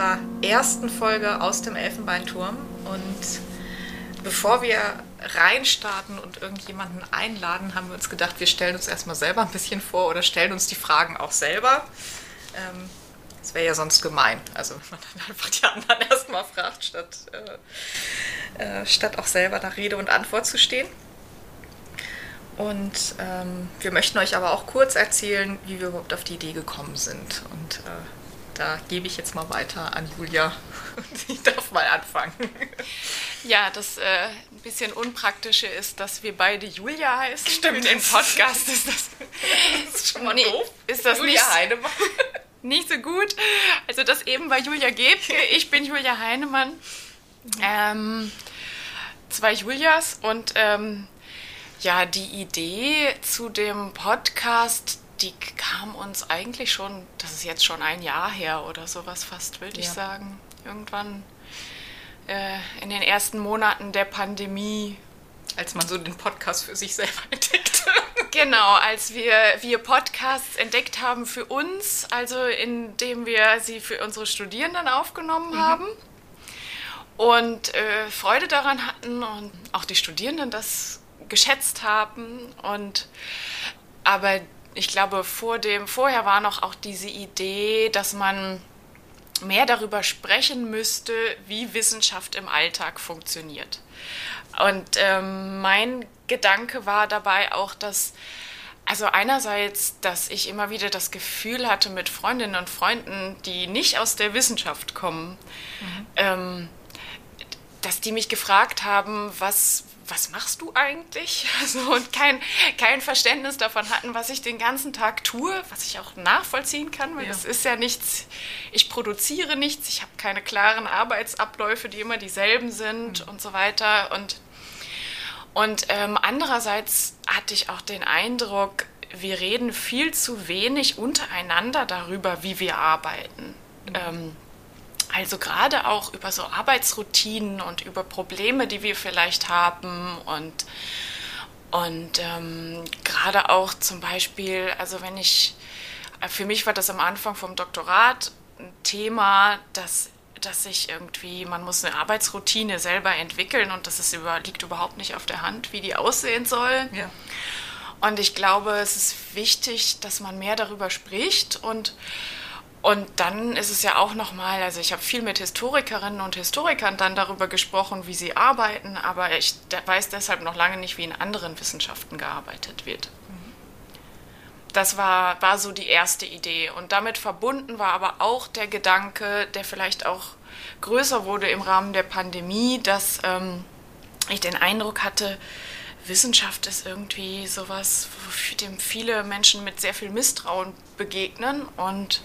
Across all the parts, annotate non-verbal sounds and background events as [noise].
unserer ersten Folge aus dem Elfenbeinturm. Und bevor wir reinstarten und irgendjemanden einladen, haben wir uns gedacht, wir stellen uns erstmal selber ein bisschen vor oder stellen uns die Fragen auch selber. Ähm, das wäre ja sonst gemein. Also wenn man dann einfach die anderen [laughs] erstmal fragt, statt, äh, äh, statt auch selber da Rede und Antwort zu stehen. Und ähm, wir möchten euch aber auch kurz erzählen, wie wir überhaupt auf die Idee gekommen sind. Und äh, da gebe ich jetzt mal weiter an Julia. [laughs] Ich darf mal anfangen. Ja, das äh, ein bisschen Unpraktische ist, dass wir beide Julia heißen. Stimmt. Im Podcast ist das, [laughs] das ist schon mal nee, doof. Ist das Julia nicht, Heinemann. [laughs] Nicht so gut. Also das eben war Julia Gebke, ich bin Julia Heinemann. Ähm, zwei Julias und ähm, ja, die Idee zu dem Podcast, die kam uns eigentlich schon, das ist jetzt schon ein Jahr her oder sowas fast, würde ja. ich sagen. Irgendwann äh, in den ersten Monaten der Pandemie. Als man so den Podcast für sich selber [laughs] entdeckt. genau, als wir, wir Podcasts entdeckt haben für uns, also indem wir sie für unsere Studierenden aufgenommen mhm. haben und äh, Freude daran hatten und auch die Studierenden das geschätzt haben und aber ich glaube, vor dem, vorher war noch auch diese Idee, dass man mehr darüber sprechen müsste, wie Wissenschaft im Alltag funktioniert. Und ähm, mein Gedanke war dabei auch, dass, also einerseits, dass ich immer wieder das Gefühl hatte mit Freundinnen und Freunden, die nicht aus der Wissenschaft kommen, mhm. ähm, dass die mich gefragt haben, was, was machst du eigentlich? [laughs] Also, und kein, kein Verständnis davon hatten, was ich den ganzen Tag tue, was ich auch nachvollziehen kann, weil ja. das ist ja nichts, ich produziere nichts, ich habe keine klaren Arbeitsabläufe, die immer dieselben sind mhm. und so weiter. Und, und ähm, andererseits hatte ich auch den Eindruck, wir reden viel zu wenig untereinander darüber, wie wir arbeiten. Mhm. Ähm, also gerade auch über so Arbeitsroutinen und über Probleme, die wir vielleicht haben und, und ähm, gerade auch zum Beispiel, also wenn ich, für mich war das am Anfang vom Doktorat ein Thema, dass dass sich irgendwie, man muss eine Arbeitsroutine selber entwickeln und das ist über, liegt überhaupt nicht auf der Hand, wie die aussehen soll. Ja. Und ich glaube, es ist wichtig, dass man mehr darüber spricht und und dann ist es ja auch nochmal, also ich habe viel mit Historikerinnen und Historikern dann darüber gesprochen, wie sie arbeiten, aber ich weiß deshalb noch lange nicht, wie in anderen Wissenschaften gearbeitet wird. Das war, war so die erste Idee. Und damit verbunden war aber auch der Gedanke, der vielleicht auch größer wurde im Rahmen der Pandemie, dass ähm, ich den Eindruck hatte, Wissenschaft ist irgendwie sowas, dem viele Menschen mit sehr viel Misstrauen begegnen und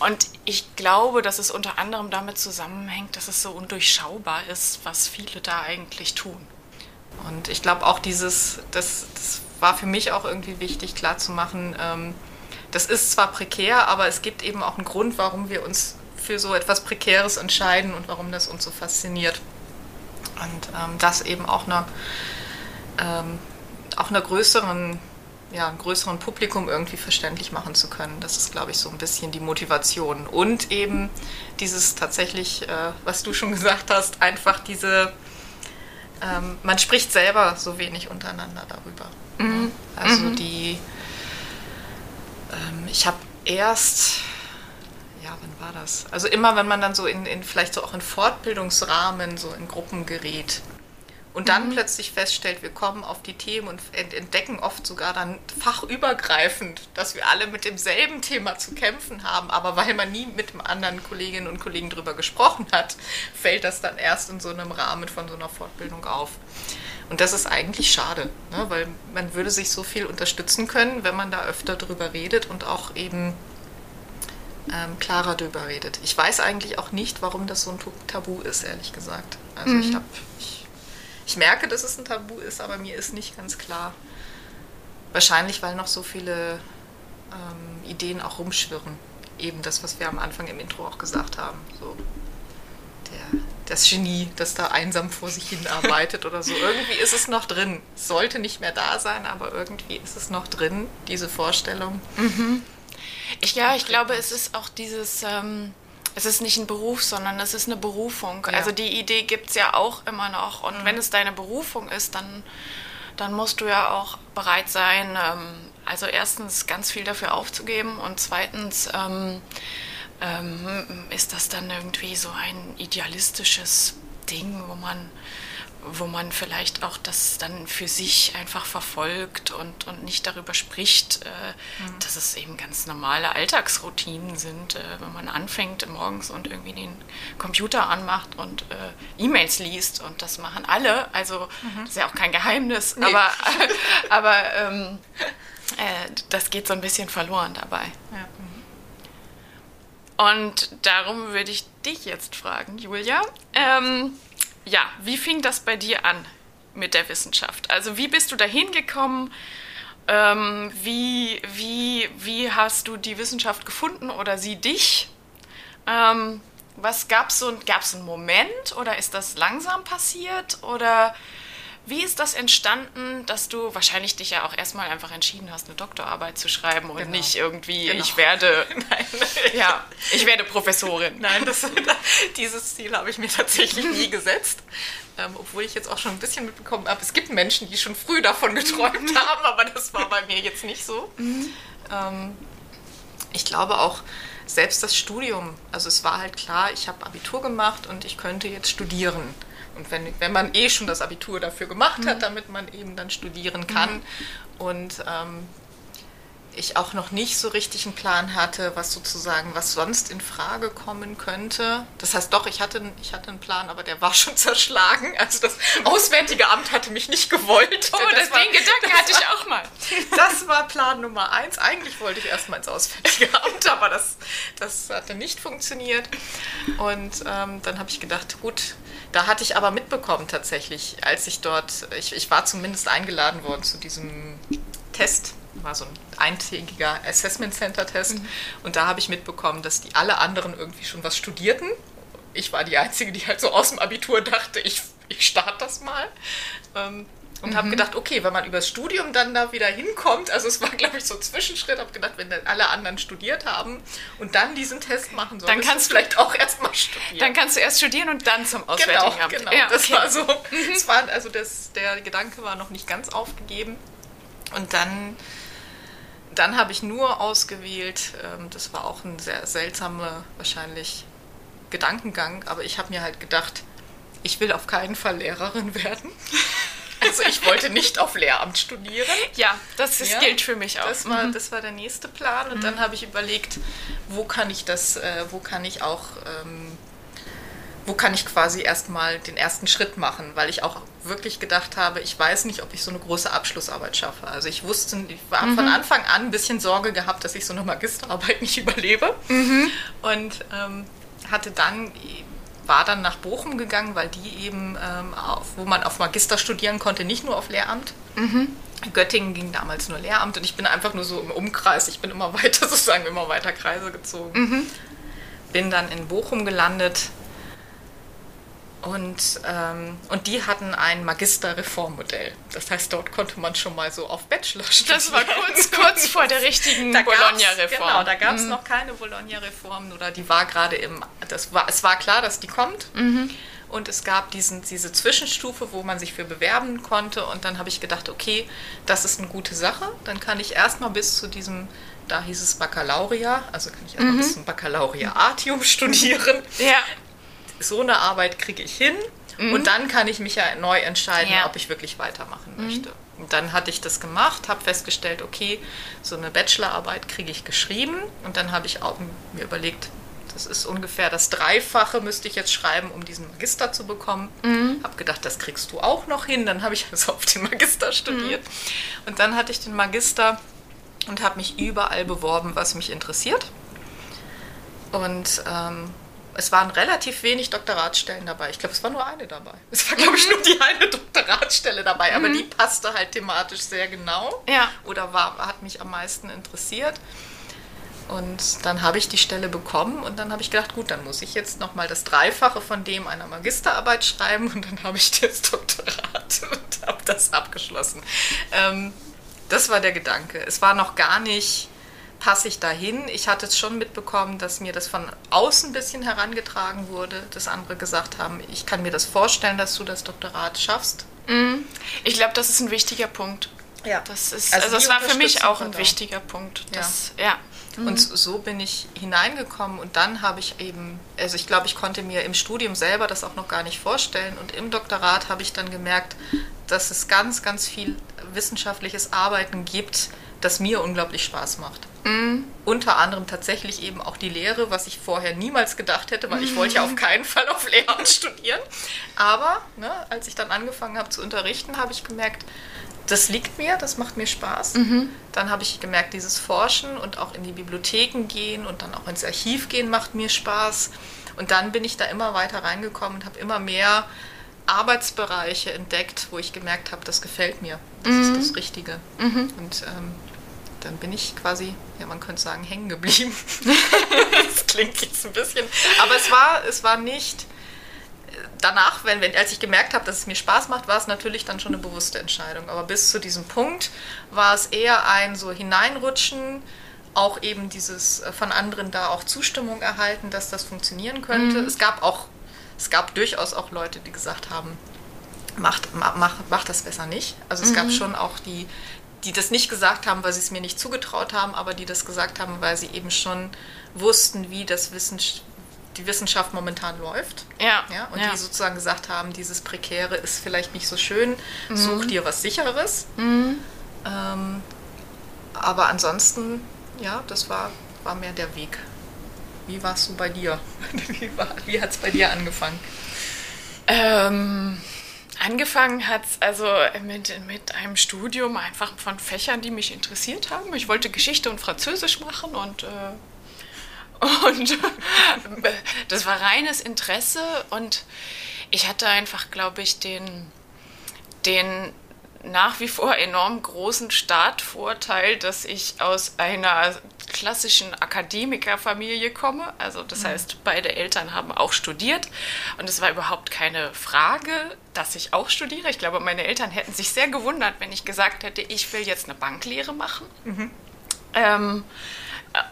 und ich glaube, dass es unter anderem damit zusammenhängt, dass es so undurchschaubar ist, was viele da eigentlich tun. Und ich glaube auch dieses, das, das war für mich auch irgendwie wichtig klarzumachen, ähm, das ist zwar prekär, aber es gibt eben auch einen Grund, warum wir uns für so etwas Prekäres entscheiden und warum das uns so fasziniert. Und ähm, das eben auch einer, ähm, auch einer größeren ja, einem größeren Publikum irgendwie verständlich machen zu können. Das ist, glaube ich, so ein bisschen die Motivation. Und eben dieses tatsächlich, äh, was du schon [laughs] gesagt hast, einfach diese, ähm, man spricht selber so wenig untereinander darüber. Mhm. Also mhm. die, ähm, ich habe erst, ja, wann war das? Also immer, wenn man dann so in, in vielleicht so auch in Fortbildungsrahmen, so in Gruppen gerät, und dann mhm. plötzlich feststellt, wir kommen auf die Themen und entdecken oft sogar dann fachübergreifend, dass wir alle mit demselben Thema zu kämpfen haben, aber weil man nie mit anderen Kolleginnen und Kollegen darüber gesprochen hat, [laughs] fällt das dann erst in so einem Rahmen von so einer Fortbildung auf. Und das ist eigentlich schade, ne? weil man würde sich so viel unterstützen können, wenn man da öfter drüber redet und auch eben ähm, klarer drüber redet. Ich weiß eigentlich auch nicht, warum das so ein Tabu ist, ehrlich gesagt. Also mhm. ich habe ich merke, dass es ein Tabu ist, aber mir ist nicht ganz klar. Wahrscheinlich, weil noch so viele ähm, Ideen auch rumschwirren. Eben das, was wir am Anfang im Intro auch gesagt haben. So der, das Genie, das da einsam vor sich hin arbeitet oder so. Irgendwie ist es noch drin. Sollte nicht mehr da sein, aber irgendwie ist es noch drin, diese Vorstellung. Mhm. Ich, ja, ich glaube, es ist auch dieses. Ähm es ist nicht ein Beruf, sondern es ist eine Berufung. Ja. Also die Idee gibt es ja auch immer noch. Und mhm. wenn es deine Berufung ist, dann, dann musst du ja auch bereit sein, ähm, also erstens ganz viel dafür aufzugeben und zweitens ähm, ähm, ist das dann irgendwie so ein idealistisches Ding, wo man wo man vielleicht auch das dann für sich einfach verfolgt und, und nicht darüber spricht, äh, mhm. dass es eben ganz normale Alltagsroutinen sind, äh, wenn man anfängt morgens und irgendwie den Computer anmacht und äh, E-Mails liest und das machen alle, also mhm. das ist ja auch kein Geheimnis, nee. aber, [laughs] aber ähm, äh, das geht so ein bisschen verloren dabei. Ja. Und darum würde ich dich jetzt fragen, Julia. Ähm, ja, wie fing das bei dir an mit der Wissenschaft? Also wie bist du da hingekommen? Ähm, wie, wie, wie hast du die Wissenschaft gefunden oder sie dich? Ähm, was gab es so, gab's einen Moment oder ist das langsam passiert oder wie ist das entstanden, dass du wahrscheinlich dich ja auch erstmal einfach entschieden hast, eine Doktorarbeit zu schreiben und genau. nicht irgendwie, genau. ich werde, [laughs] Nein. ja, ich werde Professorin. Nein, das, [laughs] dieses Ziel habe ich mir tatsächlich nie gesetzt. Ähm, obwohl ich jetzt auch schon ein bisschen mitbekommen habe, es gibt Menschen, die schon früh davon geträumt [laughs] haben, aber das war bei mir jetzt nicht so. Mhm. Ähm, ich glaube auch, selbst das Studium, also es war halt klar, ich habe Abitur gemacht und ich könnte jetzt studieren. Und wenn, wenn man eh schon das Abitur dafür gemacht mhm. hat, damit man eben dann studieren kann. Mhm. Und ähm, ich auch noch nicht so richtig einen Plan hatte, was sozusagen, was sonst in Frage kommen könnte. Das heißt doch, ich hatte, ich hatte einen Plan, aber der war [laughs] schon zerschlagen. Also das [laughs] Auswärtige Amt hatte mich nicht gewollt. Oh, das, das war, den Gedanken hatte ich auch mal. [laughs] Das war Plan Nummer eins. Eigentlich wollte ich erstmal ins Auswärtige Amt, aber das, das hatte nicht funktioniert. Und ähm, dann habe ich gedacht, gut, da hatte ich aber mitbekommen tatsächlich, als ich dort, ich, ich war zumindest eingeladen worden zu diesem Test, war so ein eintägiger Assessment Center Test mhm. und da habe ich mitbekommen, dass die alle anderen irgendwie schon was studierten. Ich war die Einzige, die halt so aus dem Abitur dachte, ich, ich starte das mal. Ähm, und mhm. habe gedacht, okay, wenn man übers Studium dann da wieder hinkommt, also es war, [laughs] glaube ich, so ein Zwischenschritt, habe gedacht, wenn dann alle anderen studiert haben und dann diesen Test machen sollen, dann kannst du vielleicht auch erstmal studieren. Dann kannst du erst studieren und dann zum Auswärtigen genau, Amt. Genau, ja, das war so, mhm. das war, also das, der Gedanke war noch nicht ganz aufgegeben. Und dann, dann habe ich nur ausgewählt, ähm, das war auch ein sehr seltsamer, wahrscheinlich Gedankengang, aber ich habe mir halt gedacht, ich will auf keinen Fall Lehrerin werden. [laughs] Also ich wollte nicht auf Lehramt studieren. Ja, das ist, ja, gilt für mich auch. Das war, mhm. das war der nächste Plan. Und mhm. dann habe ich überlegt, wo kann ich das, äh, wo kann ich auch, ähm, wo kann ich quasi erstmal den ersten Schritt machen, weil ich auch wirklich gedacht habe, ich weiß nicht, ob ich so eine große Abschlussarbeit schaffe. Also ich wusste, ich war mhm. von Anfang an ein bisschen Sorge gehabt, dass ich so eine Magisterarbeit nicht überlebe. Mhm. Und ähm, hatte dann war dann nach Bochum gegangen, weil die eben, ähm, auf, wo man auf Magister studieren konnte, nicht nur auf Lehramt. Mhm. Göttingen ging damals nur Lehramt und ich bin einfach nur so im Umkreis, ich bin immer [laughs] weiter, sozusagen immer weiter Kreise gezogen. Mhm. Bin dann in Bochum gelandet Und, ähm, und die hatten ein Magisterreformmodell. Das heißt, dort konnte man schon mal so auf Bachelor studieren. Das war kurz, kurz vor der richtigen [laughs] Bologna-Reform. Genau, da gab es mhm. noch keine Bologna-Reform oder die war gerade im. Das war, es war klar, dass die kommt. Mhm. Und es gab diesen, diese Zwischenstufe, wo man sich für bewerben konnte. Und dann habe ich gedacht, okay, das ist eine gute Sache. Dann kann ich erstmal bis zu diesem, da hieß es Baccalaureat, also kann ich erstmal mhm. bis zum Baccalaureatium [laughs] studieren. Ja. So eine Arbeit kriege ich hin. Mhm. Und dann kann ich mich ja neu entscheiden, ja. ob ich wirklich weitermachen mhm. möchte. Und dann hatte ich das gemacht, habe festgestellt, okay, so eine Bachelorarbeit kriege ich geschrieben. Und dann habe ich auch mir überlegt, das ist ungefähr das Dreifache, müsste ich jetzt schreiben, um diesen Magister zu bekommen. Mhm. Habe gedacht, das kriegst du auch noch hin. Dann habe ich also auf den Magister studiert. Mhm. Und dann hatte ich den Magister und habe mich überall beworben, was mich interessiert. Und ähm, es waren relativ wenig Doktoratsstellen dabei. Ich glaube, es war nur eine dabei. Es war, glaube ich, nur die eine Doktoratsstelle dabei, aber mhm. die passte halt thematisch sehr genau. Ja. Oder war, hat mich am meisten interessiert. Und dann habe ich die Stelle bekommen und dann habe ich gedacht, gut, dann muss ich jetzt nochmal das Dreifache von dem einer Magisterarbeit schreiben und dann habe ich das Doktorat [laughs] und habe das abgeschlossen. Ähm, das war der Gedanke. Es war noch gar nicht, passe ich dahin. Ich hatte es schon mitbekommen, dass mir das von außen ein bisschen herangetragen wurde, dass andere gesagt haben, ich kann mir das vorstellen, dass du das Doktorat schaffst. Mhm. Ich glaube, das ist ein wichtiger Punkt. Ja. Das ist, also, also das war für mich auch ein wichtiger Punkt. Das, ja. ja. Mhm. Und so bin ich hineingekommen und dann habe ich eben, also ich glaube, ich konnte mir im Studium selber das auch noch gar nicht vorstellen und im Doktorat habe ich dann gemerkt, dass es ganz, ganz viel wissenschaftliches Arbeiten gibt, das mir unglaublich Spaß macht. Mhm. Unter anderem tatsächlich eben auch die Lehre, was ich vorher niemals gedacht hätte, weil ich wollte ja auf keinen Fall auf Lehramt studieren. Aber ne, als ich dann angefangen habe zu unterrichten, habe ich gemerkt, das liegt mir, das macht mir Spaß. Mhm. Dann habe ich gemerkt, dieses Forschen und auch in die Bibliotheken gehen und dann auch ins Archiv gehen macht mir Spaß. Und dann bin ich da immer weiter reingekommen und habe immer mehr Arbeitsbereiche entdeckt, wo ich gemerkt habe, das gefällt mir, das mhm. ist das Richtige. Mhm. Und ähm, dann bin ich quasi, ja, man könnte sagen, hängen geblieben. [laughs] das klingt jetzt ein bisschen, aber es war, es war nicht danach, wenn, wenn, als ich gemerkt habe, dass es mir Spaß macht, war es natürlich dann schon eine bewusste Entscheidung. Aber bis zu diesem Punkt war es eher ein so hineinrutschen, auch eben dieses äh, von anderen da auch Zustimmung erhalten, dass das funktionieren könnte. Mhm. Es gab auch, es gab durchaus auch Leute, die gesagt haben, macht, mach, mach das besser nicht. Also es mhm. gab schon auch die, die das nicht gesagt haben, weil sie es mir nicht zugetraut haben, aber die das gesagt haben, weil sie eben schon wussten, wie das Wissen, die Wissenschaft momentan läuft. Ja. ja und ja. die sozusagen gesagt haben, dieses Prekäre ist vielleicht nicht so schön, mhm. such dir was Sicheres. Mhm. Ähm, aber ansonsten, ja, das war, war mehr der Weg. Wie war es so bei dir? [laughs] wie wie hat es bei dir angefangen? Ähm, angefangen hat es also mit, mit einem Studium einfach von Fächern, die mich interessiert haben. Ich wollte Geschichte und Französisch machen und äh, [laughs] und das war reines Interesse und ich hatte einfach, glaube ich, den, den nach wie vor enorm großen Startvorteil, dass ich aus einer klassischen Akademikerfamilie komme. Also das mhm. heißt, beide Eltern haben auch studiert und es war überhaupt keine Frage, dass ich auch studiere. Ich glaube, meine Eltern hätten sich sehr gewundert, wenn ich gesagt hätte, ich will jetzt eine Banklehre machen. Mhm. Ähm,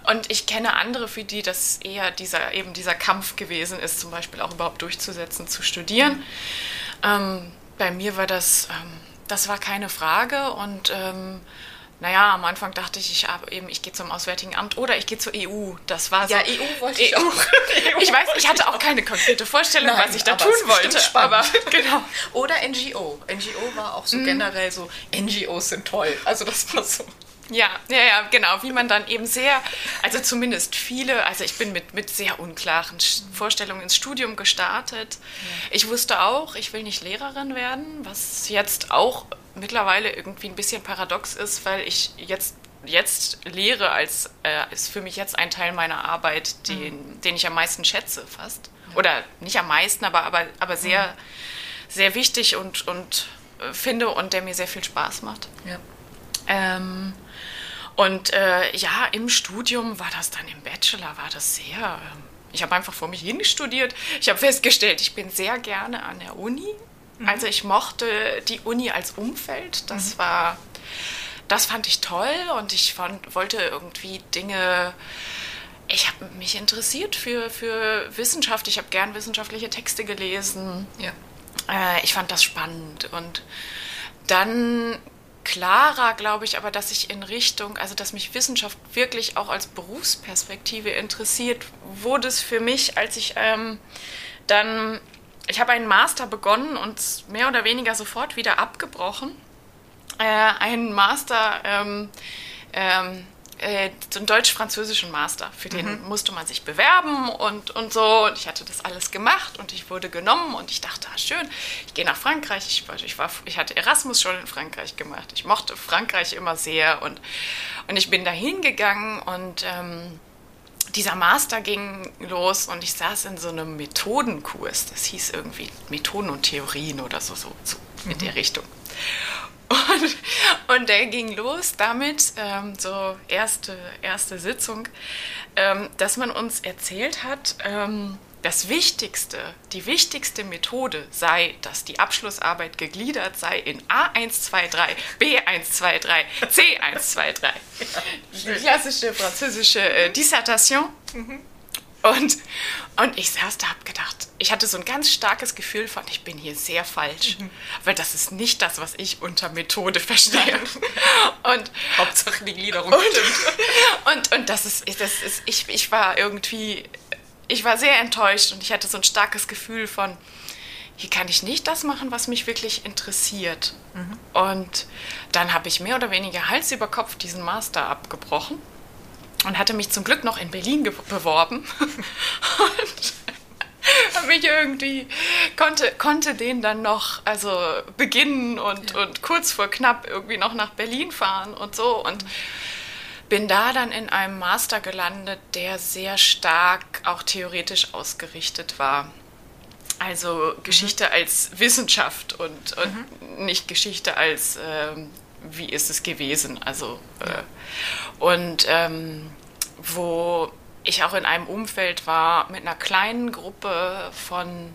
und ich kenne andere, für die das eher dieser, eben dieser Kampf gewesen ist, zum Beispiel auch überhaupt durchzusetzen, zu studieren. Mhm. Ähm, bei mir war das, ähm, das war keine Frage und ähm, naja, am Anfang dachte ich, ich habe eben, ich gehe zum Auswärtigen Amt oder ich gehe zur EU. Das war so. Ja, EU [laughs] wollte ich EU. auch. ich weiß, ich hatte auch keine konkrete Vorstellung, Nein, was ich da tun wollte. Aber [laughs] genau. Oder NGO. NGO war auch so mm. generell so, NGOs sind toll. Also das war so. Ja, ja, ja, genau. Wie man dann eben sehr, also zumindest viele, also ich bin mit, mit sehr unklaren Vorstellungen ins Studium gestartet. Ich wusste auch, ich will nicht Lehrerin werden, was jetzt auch mittlerweile irgendwie ein bisschen paradox ist, weil ich jetzt jetzt lehre als äh, ist für mich jetzt ein Teil meiner Arbeit, den, mhm. den ich am meisten schätze fast. Oder nicht am meisten, aber, aber, aber sehr, mhm. sehr wichtig und, und äh, finde und der mir sehr viel Spaß macht. Ja. Ähm, und äh, ja, im Studium war das dann, im Bachelor war das sehr, ich habe einfach vor mich hin studiert. Ich habe festgestellt, ich bin sehr gerne an der Uni. Mhm. Also ich mochte die Uni als Umfeld. Das mhm. war, das fand ich toll und ich fand, wollte irgendwie Dinge ich habe mich interessiert für, für Wissenschaft. Ich habe gern wissenschaftliche Texte gelesen. Ja. Äh, ich fand das spannend. Und dann klarer, glaube ich, aber dass ich in Richtung, also dass mich Wissenschaft wirklich auch als Berufsperspektive interessiert, wurde es für mich, als ich ähm, dann, ich habe einen Master begonnen und mehr oder weniger sofort wieder abgebrochen. Äh, einen Master ähm, ähm, äh, so einen deutsch-französischen Master. Für den mhm. musste man sich bewerben und, und so. Und ich hatte das alles gemacht und ich wurde genommen und ich dachte, ah, schön, ich gehe nach Frankreich. Ich, ich, war, ich hatte Erasmus schon in Frankreich gemacht. Ich mochte Frankreich immer sehr und, und ich bin da hingegangen und ähm, dieser Master ging los und ich saß in so einem Methodenkurs. Das hieß irgendwie Methoden und Theorien oder so, so, so in mhm. der Richtung. Und, und der ging los damit, ähm, so erste, erste Sitzung, ähm, dass man uns erzählt hat, ähm, das Wichtigste, die wichtigste Methode sei, dass die Abschlussarbeit gegliedert sei in A123, B123, C123. Die klassische französische äh, Dissertation. Mhm. Und, und ich saß da, hab gedacht, ich hatte so ein ganz starkes Gefühl von, ich bin hier sehr falsch, mhm. weil das ist nicht das, was ich unter Methode verstehe. [laughs] und Hauptsache die Gliederung und, stimmt. [laughs] Und, und das ist, das ist ich, ich war irgendwie, ich war sehr enttäuscht und ich hatte so ein starkes Gefühl von, hier kann ich nicht das machen, was mich wirklich interessiert. Mhm. Und dann habe ich mehr oder weniger Hals über Kopf diesen Master abgebrochen und hatte mich zum Glück noch in Berlin beworben [laughs] und habe [laughs] mich irgendwie konnte konnte den dann noch also beginnen und ja. und kurz vor knapp irgendwie noch nach Berlin fahren und so und bin da dann in einem Master gelandet, der sehr stark auch theoretisch ausgerichtet war. Also Geschichte mhm. als Wissenschaft und, und mhm. nicht Geschichte als ähm, wie ist es gewesen. Also äh, und ähm, wo ich auch in einem Umfeld war mit einer kleinen Gruppe von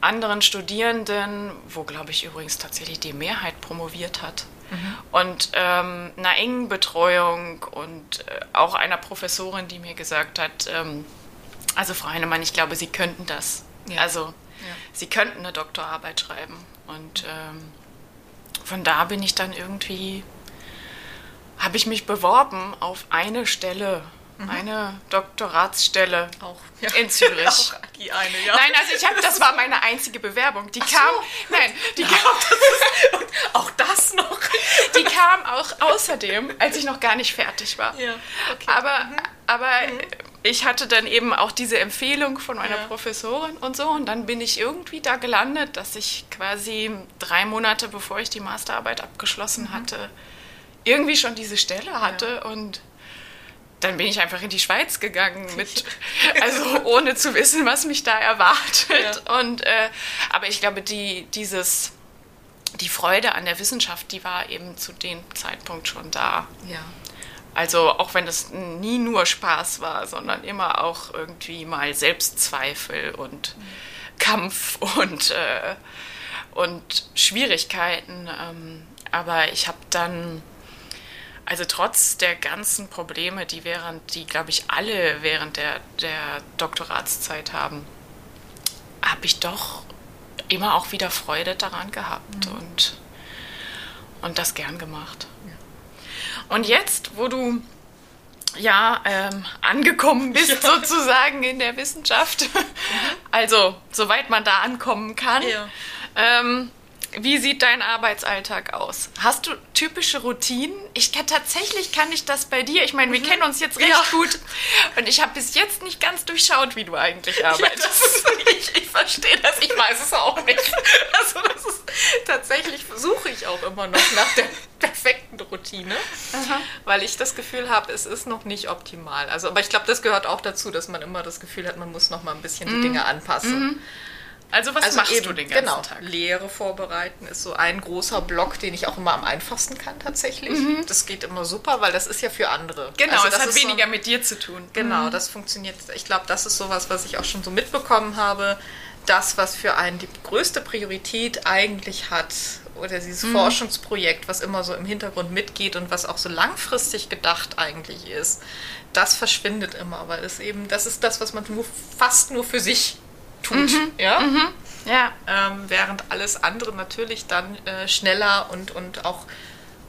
anderen Studierenden, wo, glaube ich, übrigens tatsächlich die Mehrheit promoviert hat. Mhm. Und ähm, einer engen Betreuung und äh, auch einer Professorin, die mir gesagt hat, ähm, also Frau Heinemann, ich glaube, Sie könnten das. Ja. Also ja. Sie könnten eine Doktorarbeit schreiben. Und ähm, von da bin ich dann irgendwie, habe ich mich beworben auf eine Stelle Mhm. Eine Doktoratsstelle auch ja. in Zürich. [laughs] auch die eine, ja. Nein, also ich habe, das war meine einzige Bewerbung. Die Ach kam, so. nein, die ja, kam, [laughs] das ist, auch das noch. Die kam auch außerdem, als ich noch gar nicht fertig war. Ja, okay. Aber, mhm. aber mhm. Ich hatte dann eben auch diese Empfehlung von meiner ja. Professorin und so und dann bin ich irgendwie da gelandet, dass ich quasi drei Monate bevor ich die Masterarbeit abgeschlossen mhm. hatte, irgendwie schon diese Stelle hatte und dann bin ich einfach in die Schweiz gegangen, [laughs] mit, also ohne zu wissen, was mich da erwartet. Ja. Und, äh, aber ich glaube, die, dieses, die Freude an der Wissenschaft, die war eben zu dem Zeitpunkt schon da. Ja. Also auch wenn es nie nur Spaß war, sondern immer auch irgendwie mal Selbstzweifel und mhm. Kampf und, äh, und Schwierigkeiten. Ähm, aber ich habe dann also trotz der ganzen Probleme, die während, die glaube ich alle während der, der Doktoratszeit haben, habe ich doch immer auch wieder Freude daran gehabt mhm. und, und das gern gemacht. Ja. Und jetzt, wo du ja ähm, angekommen [laughs] bist ja. sozusagen in der Wissenschaft, mhm. also soweit man da ankommen kann, ja. ähm, wie sieht dein Arbeitsalltag aus? Hast du typische Routinen? Ich kann, tatsächlich kann ich das bei dir. Ich meine, wir mhm. kennen uns jetzt recht ja. gut und ich habe bis jetzt nicht ganz durchschaut, wie du eigentlich [laughs] arbeitest. Ja, [laughs] ich, ich verstehe das. Ich weiß es auch nicht. Also das ist tatsächlich suche ich auch immer noch nach der [laughs] perfekten Routine, Aha. weil ich das Gefühl habe, es ist noch nicht optimal. Also, aber ich glaube, das gehört auch dazu, dass man immer das Gefühl hat, man muss noch mal ein bisschen mhm. die Dinge anpassen. Mhm. Also was also machst eben, du den ganzen genau, Tag? Lehre vorbereiten ist so ein großer Block, den ich auch immer am einfachsten kann tatsächlich. Das geht immer super, weil das ist ja für andere. Mhm. Genau, Also es das hat ist so weniger mit dir zu tun. Genau, das funktioniert. Ich glaube, das ist sowas, was ich auch schon so mitbekommen habe. Das, was für einen die größte Priorität eigentlich hat, oder dieses Forschungsprojekt, was immer so im Hintergrund mitgeht und was auch so langfristig gedacht eigentlich ist, das verschwindet immer, weil es eben, das ist das, was man nur, fast nur für sich tut. Ja? Ja. ähm, während alles andere natürlich dann äh, schneller und, und auch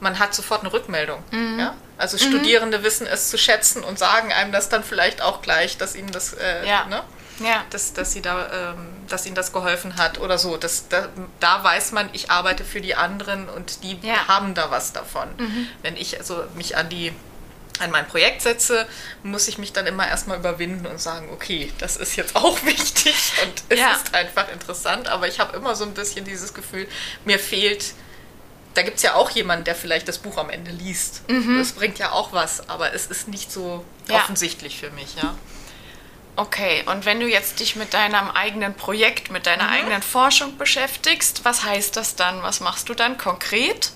man hat sofort eine Rückmeldung. Ja? Also Studierende wissen es zu schätzen und sagen einem das dann vielleicht auch gleich, dass ihnen das, äh, Ja. ne? Ja. dass, dass, sie da, ähm, dass ihnen das geholfen hat oder so. Das, da, da weiß man, ich arbeite für die anderen und die Ja. haben da was davon. Wenn ich also mich an die an mein Projekt setze, muss ich mich dann immer erstmal überwinden und sagen, okay, das ist jetzt auch [laughs] wichtig und es Ja. ist einfach interessant, aber ich habe immer so ein bisschen dieses Gefühl, mir fehlt, da gibt es ja auch jemanden, der vielleicht das Buch am Ende liest. Das bringt ja auch was, aber es ist nicht so Ja. offensichtlich für mich, ja. Okay, und wenn du jetzt dich mit deinem eigenen Projekt, mit deiner eigenen Forschung beschäftigst, was heißt das dann? Was machst du dann konkret?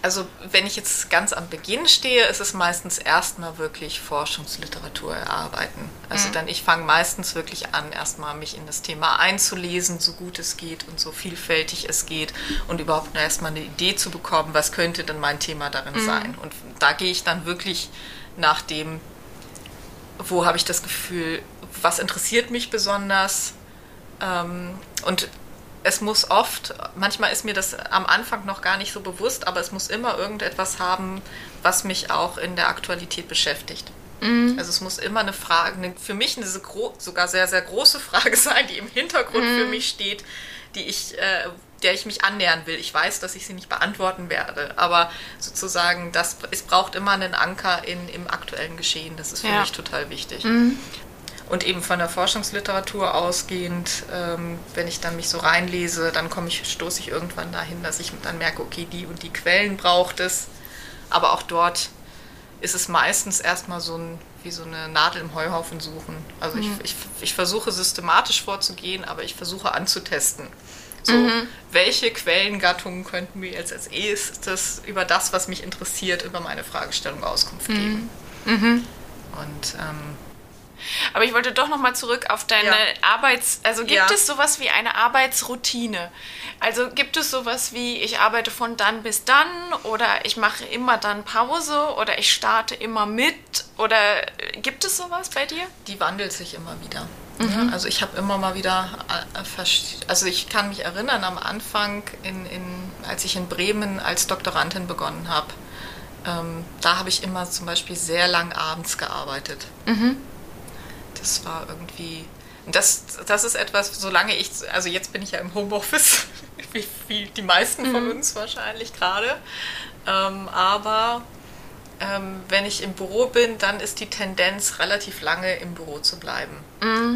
Also wenn ich jetzt ganz am Beginn stehe, ist es meistens erstmal wirklich Forschungsliteratur erarbeiten. Also dann, ich fange meistens wirklich an, erstmal mich in das Thema einzulesen, so gut es geht und so vielfältig es geht und überhaupt erstmal eine Idee zu bekommen, was könnte denn mein Thema darin sein. Und da gehe ich dann wirklich nach dem, wo habe ich das Gefühl, was interessiert mich besonders, ähm, und es muss oft, manchmal ist mir das am Anfang noch gar nicht so bewusst, aber es muss immer irgendetwas haben, was mich auch in der Aktualität beschäftigt. Also es muss immer eine Frage, eine, für mich eine sogar sehr, sehr große Frage [laughs] sein, die im Hintergrund für mich steht, die ich, äh, der ich mich annähern will. Ich weiß, dass ich sie nicht beantworten werde, aber sozusagen, das, es braucht immer einen Anker in, im aktuellen Geschehen. Das ist für Ja. mich total wichtig. Und eben von der Forschungsliteratur ausgehend, ähm, wenn ich dann mich so reinlese, dann komme ich, stoße ich irgendwann dahin, dass ich dann merke, okay, die und die Quellen braucht es. Aber auch dort ist es meistens erstmal so ein, wie so eine Nadel im Heuhaufen suchen. Also ich, ich, ich versuche systematisch vorzugehen, aber ich versuche anzutesten. So, welche Quellengattungen könnten mir jetzt als erstes über das, was mich interessiert, über meine Fragestellung Auskunft geben? Und ähm, Aber ich wollte doch noch mal zurück auf deine Ja. Arbeits... Also gibt Ja. es sowas wie eine Arbeitsroutine? Also gibt es sowas wie, ich arbeite von dann bis dann oder ich mache immer dann Pause oder ich starte immer mit? Oder gibt es sowas bei dir? die wandelt sich immer wieder. Ja, also ich habe immer mal wieder, äh, also ich kann mich erinnern am Anfang, in, in, als ich in Bremen als Doktorandin begonnen habe, ähm, da habe ich immer zum Beispiel sehr lang abends gearbeitet. Das war irgendwie, das, das ist etwas, solange ich, also jetzt bin ich ja im Homeoffice, [laughs] wie, wie die meisten von uns wahrscheinlich gerade, ähm, aber ähm, wenn ich im Büro bin, dann ist die Tendenz, relativ lange im Büro zu bleiben.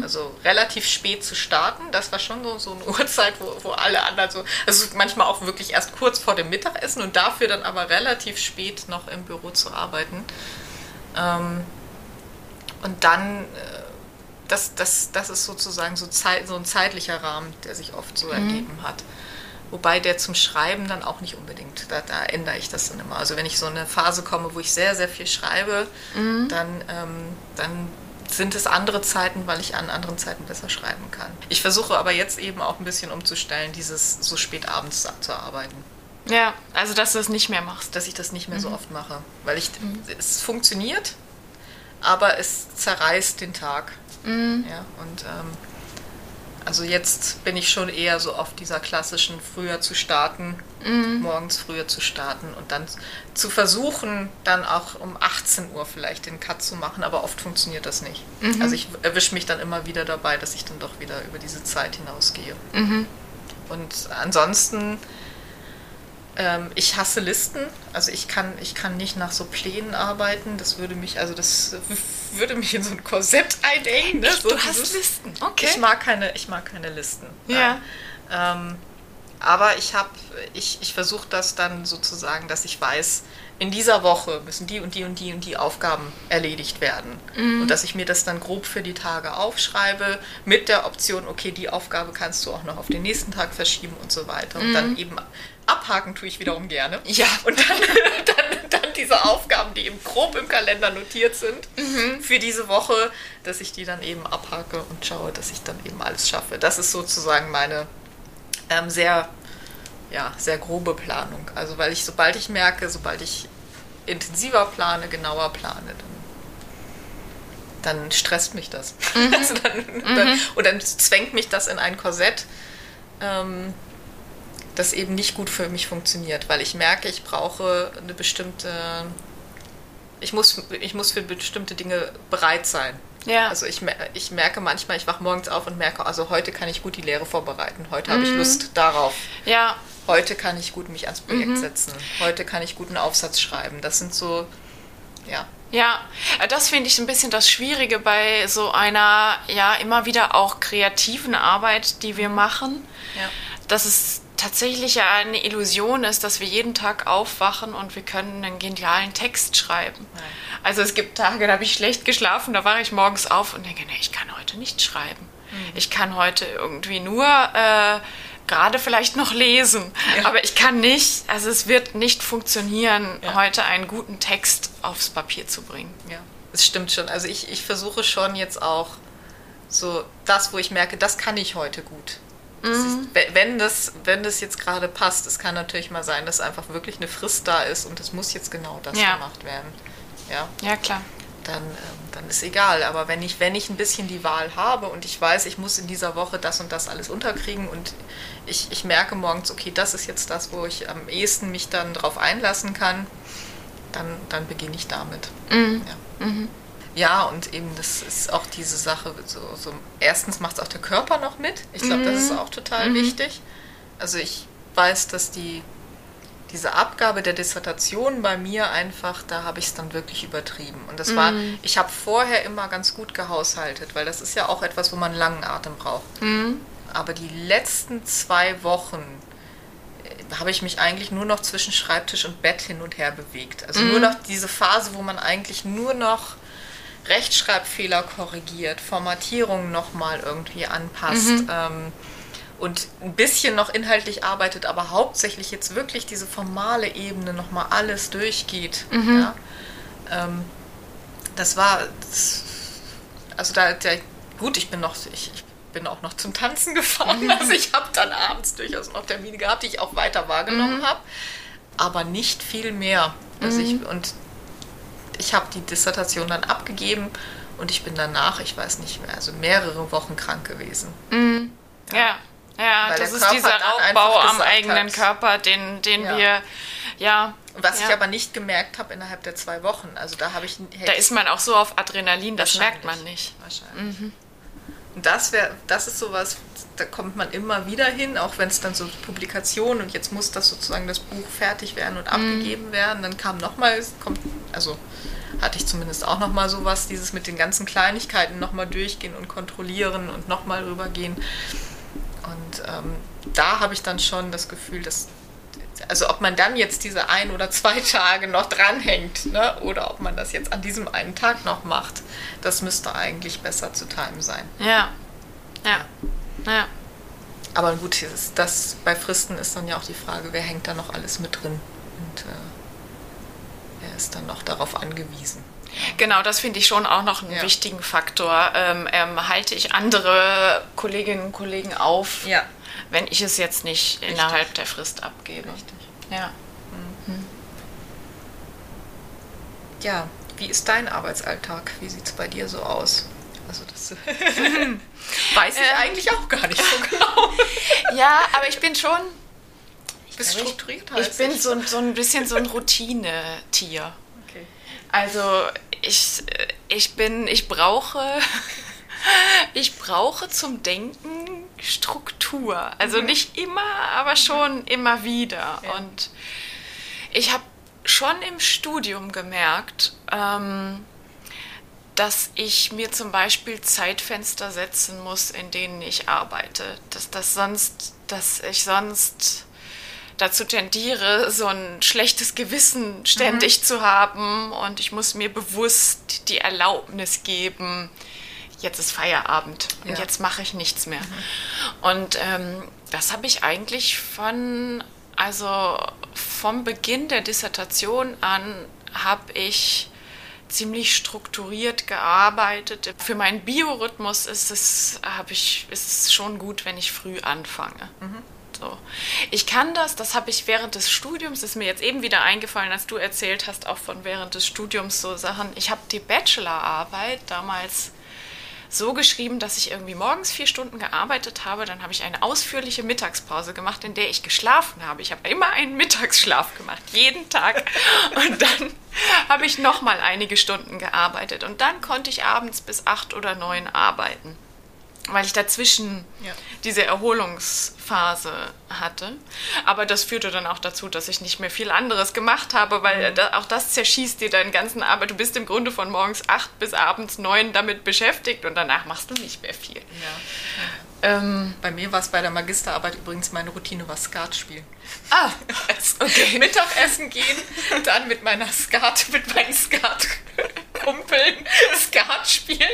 Also relativ spät zu starten. Das war schon so, so eine [laughs] Uhrzeit, wo, wo alle anderen so, also manchmal auch wirklich erst kurz vor dem Mittagessen und dafür dann aber relativ spät noch im Büro zu arbeiten. Ähm, und dann, äh, das, das, das ist sozusagen so, Zeit, so ein zeitlicher Rahmen, der sich oft so ergeben hat. Wobei der zum Schreiben dann auch nicht unbedingt, da, da ändere ich das dann immer. Also wenn ich so eine Phase komme, wo ich sehr, sehr viel schreibe, dann, ähm, dann sind es andere Zeiten, weil ich an anderen Zeiten besser schreiben kann. Ich versuche aber jetzt eben auch ein bisschen umzustellen, dieses so spät abends zu arbeiten. Ja, also dass du es nicht mehr machst. Dass ich das nicht mehr so oft mache. Weil ich, es funktioniert, aber es zerreißt den Tag. Ja, und ähm, also jetzt bin ich schon eher so auf dieser klassischen früher zu starten, morgens früher zu starten und dann zu versuchen, dann auch um 18 Uhr vielleicht den Cut zu machen, aber oft funktioniert das nicht. Also ich erwische mich dann immer wieder dabei, dass ich dann doch wieder über diese Zeit hinausgehe. Und ansonsten, ähm, ich hasse Listen. Also ich kann, ich kann nicht nach so Plänen arbeiten. Das würde mich, also das würde mich in so ein Korsett einengen. Ne? So du hast Listen, okay. Ich mag keine, ich mag keine Listen. Ja. Nein. Ähm, aber ich habe, ich, ich versuche das dann sozusagen, dass ich weiß, in dieser Woche müssen die und die und die und die Aufgaben erledigt werden. Mhm. Und dass ich mir das dann grob für die Tage aufschreibe, mit der Option, okay, die Aufgabe kannst du auch noch auf den nächsten Tag verschieben und so weiter. Und mhm. dann eben abhaken tue ich wiederum gerne. Ja. Und dann, [laughs] dann, dann diese Aufgaben, die eben grob im Kalender notiert sind mhm. für diese Woche, dass ich die dann eben abhake und schaue, dass ich dann eben alles schaffe. Das ist sozusagen meine ähm, sehr ja, sehr grobe Planung. Also weil ich, sobald ich merke, sobald ich intensiver plane, genauer plane, dann, dann stresst mich das. Mhm. [laughs] Also dann, mhm. dann, und dann zwängt mich das in ein Korsett, ähm, das eben nicht gut für mich funktioniert, weil ich merke, ich brauche eine bestimmte, ich muss, ich muss für bestimmte Dinge bereit sein. Ja. Also ich, ich merke manchmal, ich wache morgens auf und merke, also heute kann ich gut die Lehre vorbereiten. Heute mhm. habe ich. Lust darauf. Ja. Heute kann ich gut mich ans Projekt mhm. setzen. Heute kann ich guten Aufsatz schreiben. Das sind so, ja. Ja, äh, das finde ich ein bisschen das Schwierige bei so einer, ja, immer wieder auch kreativen Arbeit, die wir machen. Ja. Dass es tatsächlich ja eine Illusion ist, dass wir jeden Tag aufwachen und wir können einen genialen Text schreiben. Nein. Also es gibt Tage, da habe ich schlecht geschlafen, da wache ich morgens auf und denke, nee, ich kann heute nicht schreiben. Mhm. Ich kann heute irgendwie nur äh, gerade vielleicht noch lesen, ja. aber ich kann nicht, also es wird nicht funktionieren, ja. heute einen guten Text aufs Papier zu bringen. Ja, es stimmt schon. Also ich, ich versuche schon jetzt auch so das, wo ich merke, das kann ich heute gut. Mhm. Ist, wenn, das, wenn das jetzt gerade passt, es kann natürlich mal sein, dass einfach wirklich eine Frist da ist und es muss jetzt genau das ja. gemacht werden ja, ja klar. Dann, ähm, dann ist egal. Aber wenn ich, wenn ich ein bisschen die Wahl habe und ich weiß, ich muss in dieser Woche das und das alles unterkriegen und ich, ich merke morgens, okay, das ist jetzt das, wo ich am ehesten mich dann drauf einlassen kann, dann, dann beginne ich damit. Mhm. Ja. Mhm. Ja, und eben das ist auch diese Sache, so, so erstens macht es auch der Körper noch mit. Ich glaube, mhm. das ist auch total mhm. wichtig. Also ich weiß, dass die diese Abgabe der Dissertation bei mir einfach, da habe ich es dann wirklich übertrieben. Und das war, mm. ich habe vorher immer ganz gut gehaushaltet, weil das ist ja auch etwas, wo man langen Atem braucht. Mm. Aber die letzten zwei Wochen äh, habe ich mich eigentlich nur noch zwischen Schreibtisch und Bett hin und her bewegt. Also nur noch diese Phase, wo man eigentlich nur noch Rechtschreibfehler korrigiert, Formatierungen nochmal irgendwie anpasst. -hmm. Ähm, und ein bisschen noch inhaltlich arbeitet, aber hauptsächlich jetzt wirklich diese formale Ebene nochmal alles durchgeht. Mhm. Ja? Ähm, das war, das, also da, der, gut, ich bin noch, ich, ich bin auch noch zum Tanzen gefahren, mhm. also ich habe dann abends durchaus noch Termine gehabt, die ich auch weiter wahrgenommen mhm. habe, aber nicht viel mehr. Also ich, mhm. und ich habe die Dissertation dann abgegeben und ich bin danach, ich weiß nicht mehr, also mehrere Wochen krank gewesen. Mhm. ja. ja. Ja, Weil das ist dieser Raubbau am eigenen hat, Körper, den, den ja. wir, ja. Was ja. ich aber nicht gemerkt habe innerhalb der zwei Wochen. Also da habe ich. Da ist man auch so auf Adrenalin, das merkt man nicht. Wahrscheinlich. Mhm. Und das wäre, das ist sowas, da kommt man immer wieder hin, auch wenn es dann so Publikationen und jetzt muss das sozusagen das Buch fertig werden und mhm. abgegeben werden. Dann kam nochmal, kommt, also hatte ich zumindest auch nochmal sowas, dieses mit den ganzen Kleinigkeiten nochmal durchgehen und kontrollieren und nochmal rübergehen. Und ähm, da habe ich dann schon das Gefühl, dass, also ob man dann jetzt diese ein oder zwei Tage noch dranhängt, ne, oder ob man das jetzt an diesem einen Tag noch macht, das müsste eigentlich besser zu timen sein. Ja. Ja. Ja. Aber gut, das, das, bei Fristen ist dann ja auch die Frage, wer hängt da noch alles mit drin und äh, wer ist dann noch darauf angewiesen. Genau, das finde ich schon auch noch einen ja. wichtigen Faktor. Ähm, ähm, halte ich andere Kolleginnen und Kollegen auf, ja. wenn ich es jetzt nicht Richtig. innerhalb der Frist abgebe. Richtig. Ja. Mhm. Ja, wie ist dein Arbeitsalltag? Wie sieht es bei dir so aus? Also das [laughs] weiß ich ähm, eigentlich auch gar nicht so [laughs] genau. ja, aber ich bin schon. Ich bin strukturiert. Ich, ich bin so, so ein bisschen so ein [laughs] Routinetier. Also ich, ich bin, ich brauche, ich brauche zum Denken Struktur. Also mhm. nicht immer, aber schon immer wieder. Ja. Und ich habe schon im Studium gemerkt, ähm, dass ich mir zum Beispiel Zeitfenster setzen muss, in denen ich arbeite. Dass das sonst, dass ich sonst dazu tendiere, so ein schlechtes Gewissen ständig mhm. zu haben und ich muss mir bewusst die Erlaubnis geben, jetzt ist Feierabend ja. und jetzt mache ich nichts mehr. Mhm. Und ähm, das habe ich eigentlich von, also vom Beginn der Dissertation an, habe ich ziemlich strukturiert gearbeitet. Für meinen Biorhythmus ist es, ich, ist es schon gut, wenn ich früh anfange. Mhm. So. Ich kann das, das habe ich während des Studiums, ist mir jetzt eben wieder eingefallen, als du erzählt hast, auch von während des Studiums so Sachen. Ich habe die Bachelorarbeit damals so geschrieben, dass ich irgendwie morgens vier Stunden gearbeitet habe. Dann habe ich eine ausführliche Mittagspause gemacht, in der ich geschlafen habe. Ich habe immer einen Mittagsschlaf gemacht, jeden Tag. [laughs] Und dann habe ich nochmal einige Stunden gearbeitet. Und dann konnte ich abends bis acht oder neun arbeiten weil ich dazwischen ja. diese Erholungsphase hatte. Aber das führte dann auch dazu, dass ich nicht mehr viel anderes gemacht habe, weil mhm. da, auch das zerschießt dir deinen ganzen Arbeit. Du bist im Grunde von morgens acht bis abends neun damit beschäftigt und danach machst du nicht mehr viel. Ja. Ähm, bei mir war es bei der Magisterarbeit übrigens meine Routine war Skat spielen. Ah, [laughs] okay. Mittagessen gehen, dann mit meiner Skat, mit meinen Skat Kumpeln [laughs] Skat spielen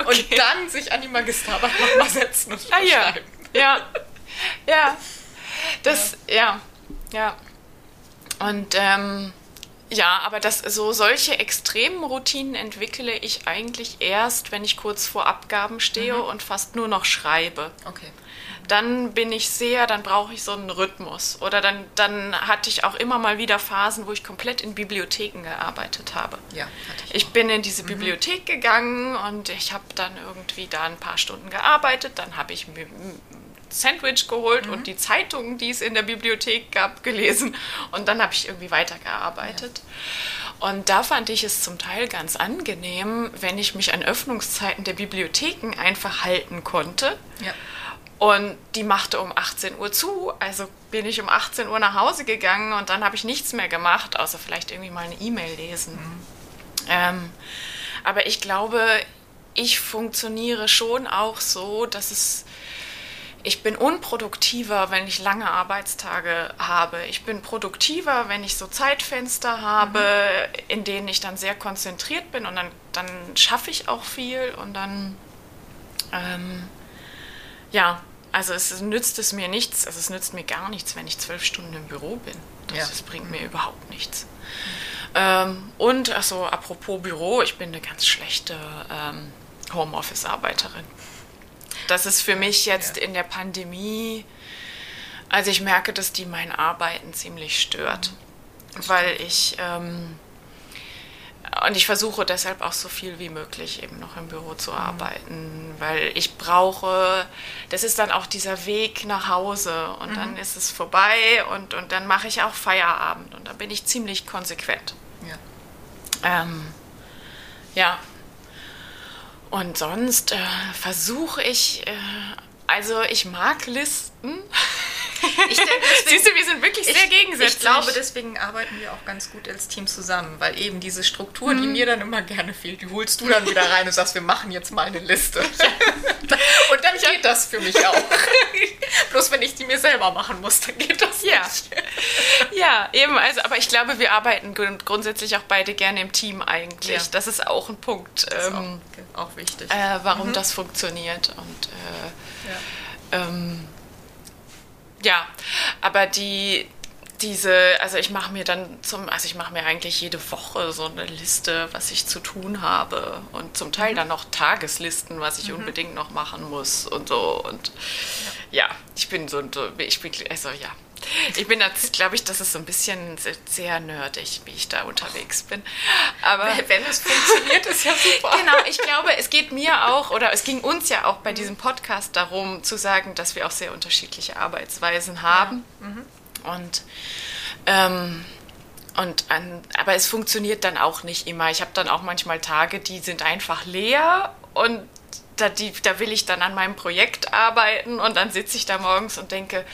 okay. und dann sich an die Magisterarbeit nochmal setzen und ah, ja. ja. Ja. Das, ja. Ja. ja. Und ähm, ja, aber das, so solche extremen Routinen entwickle ich eigentlich erst, wenn ich kurz vor Abgaben stehe mhm. und fast nur noch schreibe. Okay dann bin ich sehr, dann brauche ich so einen Rhythmus. Oder dann, dann hatte ich auch immer mal wieder Phasen, wo ich komplett in Bibliotheken gearbeitet habe. Ja, ich. Ich bin in diese mhm. Bibliothek gegangen und ich habe dann irgendwie da ein paar Stunden gearbeitet. Dann habe ich mir ein Sandwich geholt mhm. und die Zeitungen, die es in der Bibliothek gab, gelesen. Und dann habe ich irgendwie weitergearbeitet. Ja. Und da fand ich es zum Teil ganz angenehm, wenn ich mich an Öffnungszeiten der Bibliotheken einfach halten konnte. Ja und die machte um 18 Uhr zu. Also bin ich um 18 Uhr nach Hause gegangen und dann habe ich nichts mehr gemacht, außer vielleicht irgendwie mal eine E-Mail lesen. Mhm. Ähm, aber ich glaube, ich funktioniere schon auch so, dass es. Ich bin unproduktiver, wenn ich lange Arbeitstage habe. Ich bin produktiver, wenn ich so Zeitfenster habe, mhm. in denen ich dann sehr konzentriert bin und dann, dann schaffe ich auch viel und dann. Ähm, ja, also es nützt es mir nichts, also es nützt mir gar nichts, wenn ich zwölf Stunden im Büro bin. Das, ja. das bringt mir überhaupt nichts. Ähm, und also apropos Büro, ich bin eine ganz schlechte ähm, Homeoffice-Arbeiterin. Das ist für mich jetzt ja. in der Pandemie, also ich merke, dass die mein Arbeiten ziemlich stört, mhm. weil ich ähm, und ich versuche deshalb auch so viel wie möglich eben noch im Büro zu mhm. arbeiten, weil ich brauche, das ist dann auch dieser Weg nach Hause und mhm. dann ist es vorbei und, und dann mache ich auch Feierabend und dann bin ich ziemlich konsequent. Ja. Ähm, ja. Und sonst äh, versuche ich, äh, also ich mag Listen. [laughs] Ich denke, deswegen, Siehst du, wir sind wirklich sehr ich, gegensätzlich. Ich glaube, deswegen arbeiten wir auch ganz gut als Team zusammen, weil eben diese Struktur, hm. die mhm. mir dann immer gerne fehlt, die holst du dann wieder rein und sagst, wir machen jetzt mal eine Liste. [laughs] und dann geht das für mich auch. [laughs] Bloß wenn ich die mir selber machen muss, dann geht das ja. nicht. ja, eben, also, aber ich glaube, wir arbeiten grundsätzlich auch beide gerne im Team eigentlich. Ja. Das ist auch ein Punkt. Ähm, auch, auch, wichtig. Äh, warum mhm. das funktioniert. Und äh, ja. ähm, ja, aber die, diese, also ich mache mir dann zum, also ich mache mir eigentlich jede Woche so eine Liste, was ich zu tun habe und zum Teil mhm. dann noch Tageslisten, was ich mhm. unbedingt noch machen muss und so und ja, ja ich bin so, ich bin, also ja, ich bin jetzt, glaube ich, das ist so ein bisschen sehr nerdig, wie ich da unterwegs bin. Aber wenn es funktioniert, ist ja super. Genau, ich glaube, es geht mir auch, oder es ging uns ja auch bei mhm. diesem Podcast darum, zu sagen, dass wir auch sehr unterschiedliche Arbeitsweisen haben. Ja. Mhm. Und ähm, und an, aber es funktioniert dann auch nicht immer. Ich habe dann auch manchmal Tage, die sind einfach leer und da, die, da will ich dann an meinem Projekt arbeiten und dann sitze ich da morgens und denke,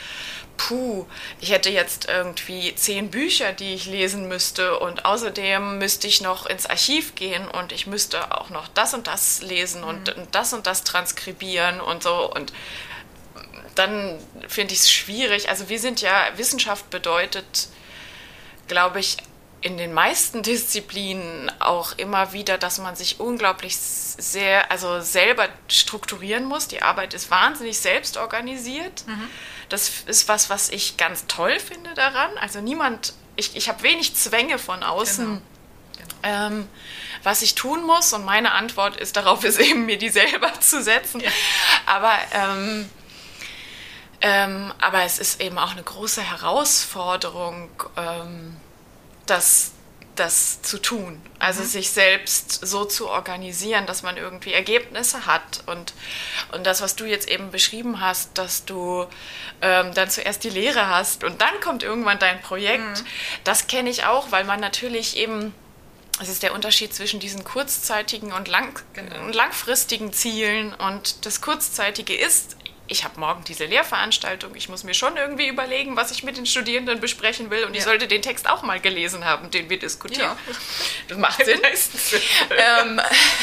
puh, ich hätte jetzt irgendwie zehn Bücher, die ich lesen müsste und außerdem müsste ich noch ins Archiv gehen und ich müsste auch noch das und das lesen und, mhm. und das und das transkribieren und so und dann finde ich es schwierig. Also wir sind ja, Wissenschaft bedeutet, glaube ich, in den meisten [laughs] Disziplinen auch immer wieder, dass man sich unglaublich sehr, also selber strukturieren muss. Die Arbeit ist wahnsinnig selbst organisiert. Mhm. Das ist was, was ich ganz toll finde daran. Also niemand, ich, ich habe wenig Zwänge von außen. Genau. Genau. Ähm, was ich tun muss. Und meine Antwort ist darauf, [laughs] ist eben mir die selber zu setzen. Ja. Aber, ähm, ähm, aber es ist eben auch eine große Herausforderung, ähm, das, das zu tun. Also mhm. sich selbst so zu organisieren, dass man irgendwie Ergebnisse hat. Und, und das, was du jetzt eben beschrieben hast, dass du ähm, dann zuerst die Lehre hast und dann kommt irgendwann dein Projekt, mhm. das kenne ich auch, weil man natürlich eben es ist der Unterschied zwischen diesen kurzzeitigen und lang, genau. langfristigen Zielen. Und das kurzzeitige ist, ich habe morgen diese Lehrveranstaltung, ich muss mir schon irgendwie überlegen, was ich mit den Studierenden besprechen will und ja. ich sollte den Text auch mal gelesen haben, den wir diskutieren. Ja. Das macht Sinn. ähm,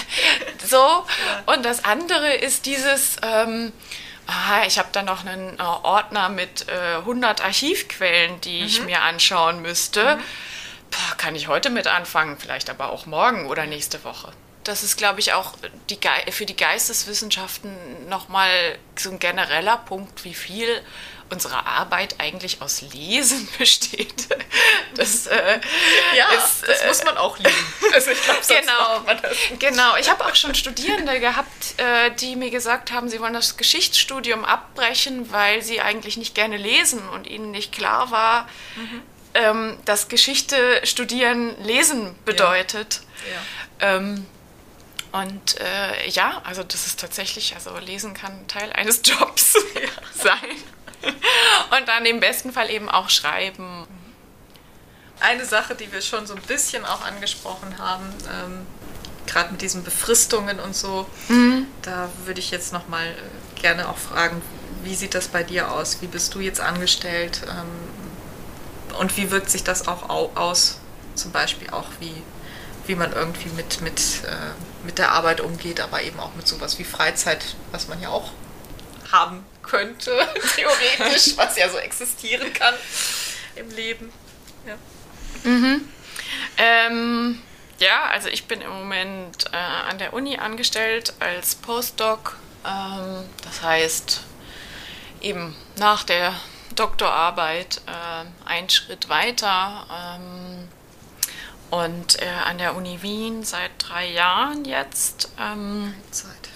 [laughs] so, ja. und das andere ist dieses, ähm, ah, ich habe da noch einen äh, Ordner mit äh, 100 Archivquellen, die mhm. ich mir anschauen müsste. Mhm boah, kann ich heute mit anfangen, vielleicht aber auch morgen oder nächste Woche. Das ist, glaube ich, auch die für die Geisteswissenschaften nochmal so ein genereller Punkt, wie viel unsere Arbeit eigentlich aus Lesen [laughs] besteht. Das, äh, ja, ist, das muss man auch lieben. [laughs] Also ich glaube, genau, genau. Ich habe auch schon Studierende gehabt, äh, die mir gesagt haben, sie wollen das Geschichtsstudium abbrechen, weil sie eigentlich nicht gerne lesen und ihnen nicht klar war, mhm ähm, dass Geschichte studieren lesen bedeutet. Ja. Ja. Ähm, und äh, ja, also das ist tatsächlich, also lesen kann Teil eines [laughs] Jobs [laughs] sein. Und dann im besten Fall eben auch schreiben. Eine Sache, die wir schon so ein bisschen auch angesprochen haben, ähm, gerade mit diesen Befristungen und so, mhm. da würde ich jetzt nochmal äh, gerne auch fragen, wie sieht das bei dir aus? Wie bist du jetzt angestellt? Ähm, und wie wirkt sich das auch aus, zum Beispiel auch wie, wie man irgendwie mit, mit, äh, mit der Arbeit umgeht, aber eben auch mit sowas wie Freizeit, was man ja auch haben könnte, [laughs] theoretisch, was ja so existieren kann im Leben. Ja. Mhm. Ähm, ja, also ich bin im Moment äh, an der Uni angestellt als Postdoc. Ähm, das heißt, eben nach der Doktorarbeit äh, einen Schritt weiter ähm, und äh, an der Uni Wien seit drei Jahren jetzt. Ähm, Halbzeit.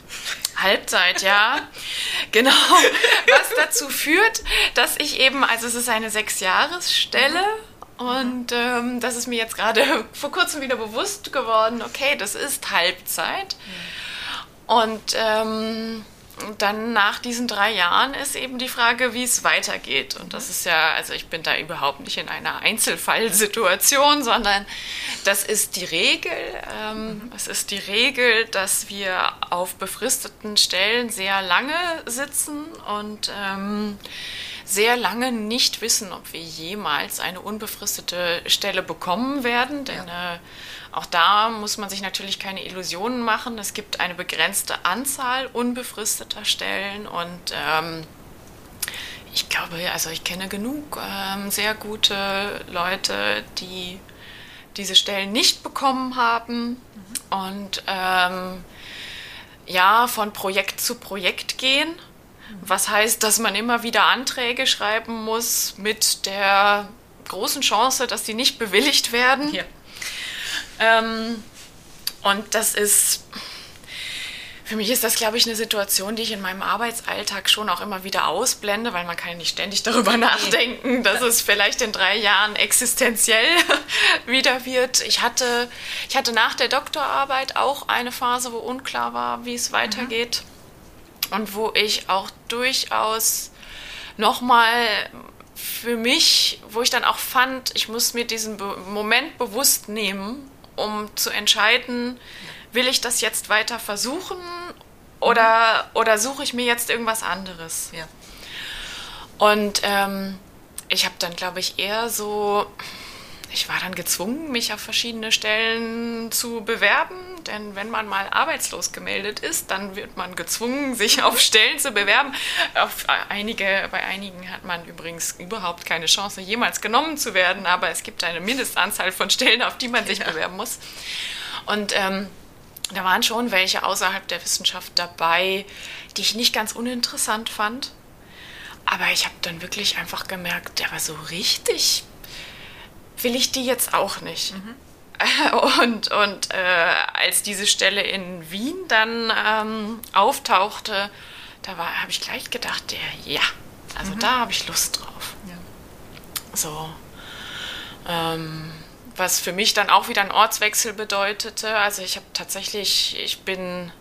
Halbzeit, ja. [laughs] genau. Was dazu führt, dass ich eben, also es ist eine Sechsjahresstelle. Mhm. Und ähm, das ist mir jetzt gerade [laughs] vor kurzem wieder bewusst geworden, okay, das ist Halbzeit. Mhm. Und ähm, dann nach diesen drei Jahren ist eben die Frage, wie es weitergeht. Und das ist ja, also ich bin da überhaupt nicht in einer Einzelfallsituation, sondern das ist die Regel. Ähm, mhm. Es ist die Regel, dass wir auf befristeten Stellen sehr lange sitzen und ähm, sehr lange nicht wissen, ob wir jemals eine unbefristete Stelle bekommen werden. Denn ja. äh, auch da muss man sich natürlich keine Illusionen machen. Es gibt eine begrenzte Anzahl unbefristeter Stellen und ähm, ich glaube, also ich kenne genug ähm, sehr gute Leute, die diese Stellen nicht bekommen haben mhm. und ähm, ja, von Projekt zu Projekt gehen. Mhm. Was heißt, dass man immer wieder Anträge schreiben muss mit der großen Chance, dass die nicht bewilligt werden. Ja. Ähm, und das ist, für mich ist das, glaube ich, eine Situation, die ich in meinem Arbeitsalltag schon auch immer wieder ausblende, weil man kann nicht ständig darüber nachdenken, dass es vielleicht in drei Jahren existenziell [laughs] wieder wird. Ich hatte, ich hatte nach der Doktorarbeit auch eine Phase, wo unklar war, wie es weitergeht. Mhm. Und wo ich auch durchaus nochmal für mich, wo ich dann auch fand, ich muss mir diesen Moment bewusst nehmen um zu entscheiden, will ich das jetzt weiter versuchen oder, mhm. oder suche ich mir jetzt irgendwas anderes. Ja. Und ähm, ich habe dann, glaube ich, eher so, ich war dann gezwungen, mich auf verschiedene Stellen zu bewerben, denn wenn man mal arbeitslos gemeldet ist, dann wird man gezwungen, sich auf Stellen zu bewerben. Auf einige, bei einigen hat man übrigens überhaupt keine Chance, jemals genommen zu werden, aber es gibt eine Mindestanzahl von Stellen, auf die man sich ja. bewerben muss. Und ähm, da waren schon welche außerhalb der Wissenschaft dabei, die ich nicht ganz uninteressant fand. Aber ich habe dann wirklich einfach gemerkt, der war so richtig will ich die jetzt auch nicht. Mhm. [laughs] Und, und äh, als diese Stelle in Wien dann ähm, auftauchte, da habe ich gleich gedacht, ja, also mhm. da habe ich Lust drauf. Ja. So. Ähm, was für mich dann auch wieder ein Ortswechsel bedeutete. Also ich habe tatsächlich, ich bin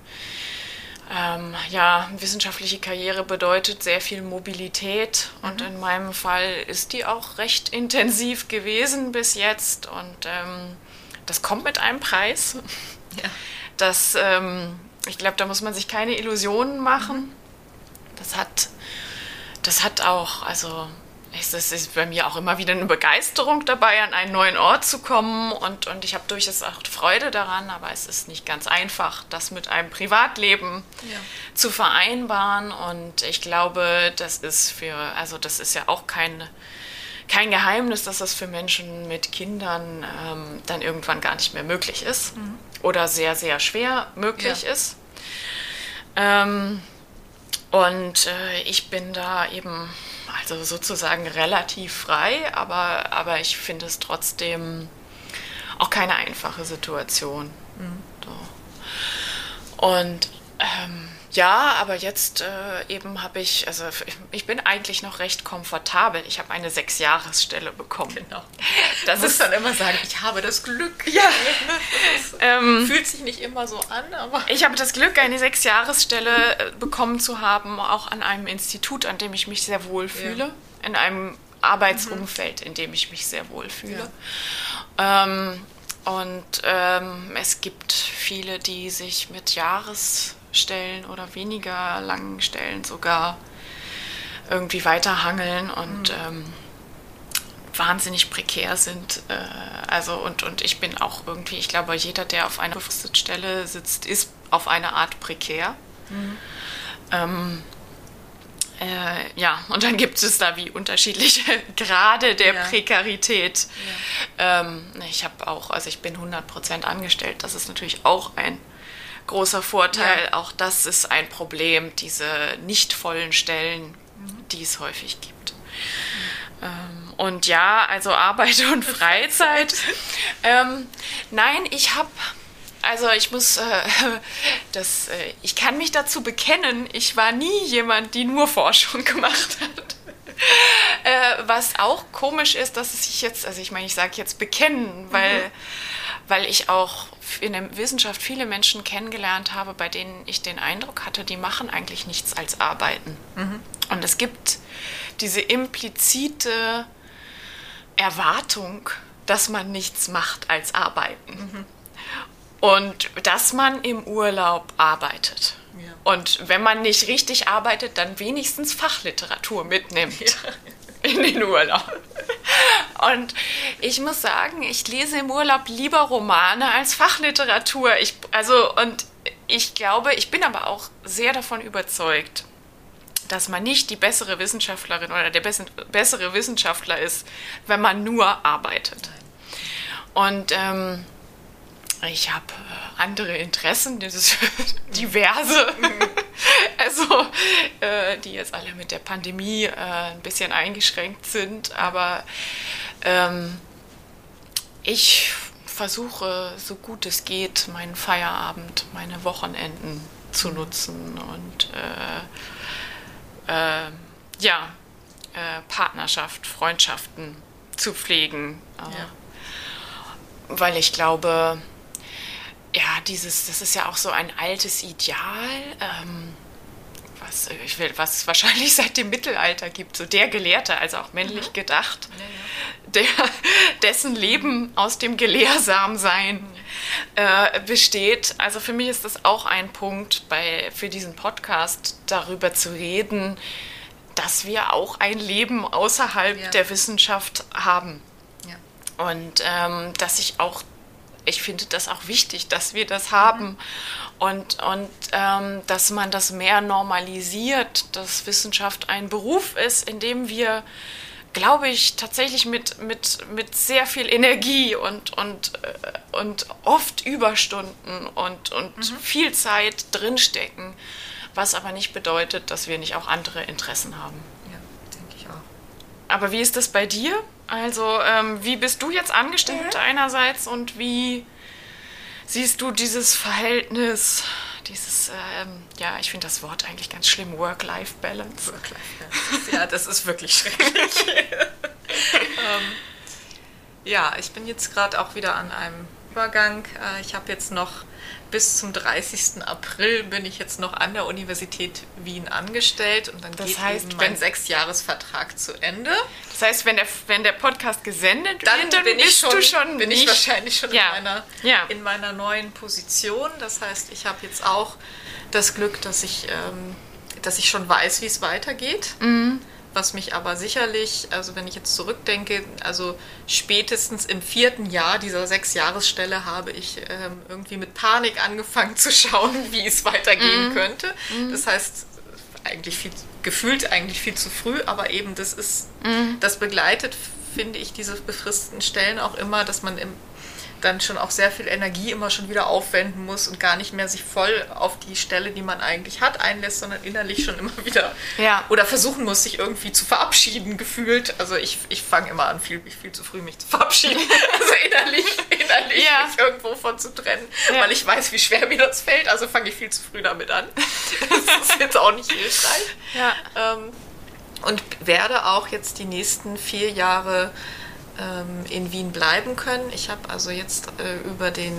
ähm, ja, wissenschaftliche Karriere bedeutet sehr viel Mobilität und mhm. in meinem Fall ist die auch recht intensiv gewesen bis jetzt und ähm, das kommt mit einem Preis. Ja. Das, ähm, ich glaube, da muss man sich keine Illusionen machen. Mhm. Das hat, das hat auch, also es ist bei mir auch immer wieder eine Begeisterung dabei, an einen neuen Ort zu kommen und, und ich habe durchaus auch Freude daran, aber es ist nicht ganz einfach, das mit einem Privatleben ja. zu vereinbaren und ich glaube, das ist für, also das ist ja auch kein, kein Geheimnis, dass das für Menschen mit Kindern ähm, dann irgendwann gar nicht mehr möglich ist mhm. oder sehr, sehr schwer möglich ja. ist. Ähm, und äh, ich bin da eben also sozusagen relativ frei, aber, aber ich finde es trotzdem auch keine einfache Situation. Mhm. So. Und ähm, ja, aber jetzt äh, eben habe ich, also ich bin eigentlich noch recht komfortabel. Ich habe eine Sechsjahresstelle bekommen. Genau. Das ist dann immer sagen, ich habe das Glück. Ja. [laughs] ähm, fühlt sich nicht immer so an, aber. Ich habe das Glück, eine Sechsjahresstelle äh, bekommen zu haben, auch an einem Institut, an dem ich mich sehr wohl fühle. Ja. In einem Arbeitsumfeld, in dem ich mich sehr wohl fühle. Ja. Ähm, und ähm, es gibt viele, die sich mit Jahres Stellen oder weniger langen Stellen sogar irgendwie weiterhangeln und mhm. ähm, wahnsinnig prekär sind. Äh, also und, und ich bin auch irgendwie, ich glaube, jeder, der auf einer befristeten Stelle sitzt, ist auf eine Art prekär. Mhm. Ähm, äh, ja, und dann gibt es da wie unterschiedliche [laughs] Grade der ja. Prekarität. Ja. Ähm, ich habe auch, also ich bin 100% angestellt, das ist natürlich auch ein großer Vorteil. Ja. Auch das ist ein Problem, diese nicht vollen Stellen, mhm. die es häufig gibt. Mhm. Ähm, und ja, also Arbeit [laughs] und Freizeit. ähm, nein, ich habe also ich muss, äh, [laughs] das, äh, ich kann mich dazu bekennen, ich war nie jemand, die nur Forschung [laughs] gemacht hat. äh, was auch komisch ist, dass es sich jetzt, also ich meine, ich sage jetzt bekennen, weil, mhm. weil ich auch in der Wissenschaft viele Menschen kennengelernt habe, bei denen ich den Eindruck hatte, die machen eigentlich nichts als arbeiten. Mhm. Und es gibt diese implizite Erwartung, dass man nichts macht als arbeiten. Mhm. Und dass man im Urlaub arbeitet. Ja. Und wenn man nicht richtig arbeitet, dann wenigstens Fachliteratur mitnimmt. Ja. In den Urlaub. Und ich muss sagen, ich lese im Urlaub lieber Romane als Fachliteratur. Ich, also, und ich glaube, ich bin aber auch sehr davon überzeugt, dass man nicht die bessere Wissenschaftlerin oder der bessere Wissenschaftler ist, wenn man nur arbeitet. Und ähm, ich habe äh, andere Interessen, ist [laughs] diverse, [laughs] also äh, die jetzt alle mit der Pandemie äh, ein bisschen eingeschränkt sind, aber ähm, ich versuche, so gut es geht, meinen Feierabend, meine Wochenenden zu nutzen und äh, äh, ja, äh, Partnerschaft, Freundschaften zu pflegen. Ja. Weil ich glaube, ja, dieses, das ist ja auch so ein altes Ideal, ähm, was, ich will, was es wahrscheinlich [laughs] seit dem Mittelalter gibt, so der Gelehrte, also auch männlich mhm. gedacht, ja, ja. Der, [laughs] dessen Leben aus dem Gelehrsamsein mhm. äh, besteht. Also für mich ist das auch ein Punkt bei, für diesen Podcast, darüber zu reden, dass wir auch ein Leben außerhalb ja. der Wissenschaft haben. Und ähm, dass ich auch, ich finde das auch wichtig, dass wir das haben. Und, und ähm, dass man das mehr normalisiert, dass Wissenschaft ein Beruf ist, in dem wir glaube ich, tatsächlich mit, mit, mit sehr viel Energie und, und, äh, und oft Überstunden und, und mhm. viel Zeit drinstecken, was aber nicht bedeutet, dass wir nicht auch andere Interessen haben. Ja, denke ich auch. Aber wie ist das bei dir? Also, ähm, wie bist du jetzt angestellt mhm. einerseits und wie siehst du dieses Verhältnis dieses, ähm, ja, ich finde das Wort eigentlich ganz schlimm, Work-Life-Balance. Work-Life-Balance, ja, das ist wirklich schrecklich. [laughs] ähm, ja, ich bin jetzt gerade auch wieder an einem Übergang. Äh, ich habe jetzt noch bis zum 30. April bin ich jetzt noch an der Universität Wien angestellt und dann das geht heißt, eben mein Sechsjahresvertrag zu Ende. Das heißt, wenn der, wenn der Podcast gesendet dann wird, dann bin bist schon, du schon bin nicht, ich wahrscheinlich schon ja. in, meiner, ja. in meiner neuen Position. Das heißt, ich habe jetzt auch das Glück, dass ich, ähm, dass ich schon weiß, wie es weitergeht. Mhm was mich aber sicherlich, also wenn ich jetzt zurückdenke, also spätestens im vierten Jahr dieser Sechsjahresstelle habe ich ähm, irgendwie mit Panik angefangen zu schauen, [laughs] wie es weitergehen mhm. könnte. Mhm. Das heißt, eigentlich viel, gefühlt eigentlich viel zu früh, aber eben das ist, mhm. das begleitet, finde ich, diese befristeten Stellen auch immer, dass man im dann schon auch sehr viel Energie immer schon wieder aufwenden muss und gar nicht mehr sich voll auf die Stelle, die man eigentlich hat, einlässt, sondern innerlich schon immer [laughs] wieder ja. oder versuchen muss, sich irgendwie zu verabschieden, gefühlt. Also ich, ich fange immer an, viel, viel zu früh mich zu verabschieden. [laughs] Also innerlich, innerlich ja. mich irgendwo von zu trennen, ja. weil ich weiß, wie schwer mir das fällt. Also fange ich viel zu früh damit an. Das ist jetzt auch nicht hilfreich. Ja. Ähm, und werde auch jetzt die nächsten vier Jahre in Wien bleiben können. Ich habe also jetzt äh, über den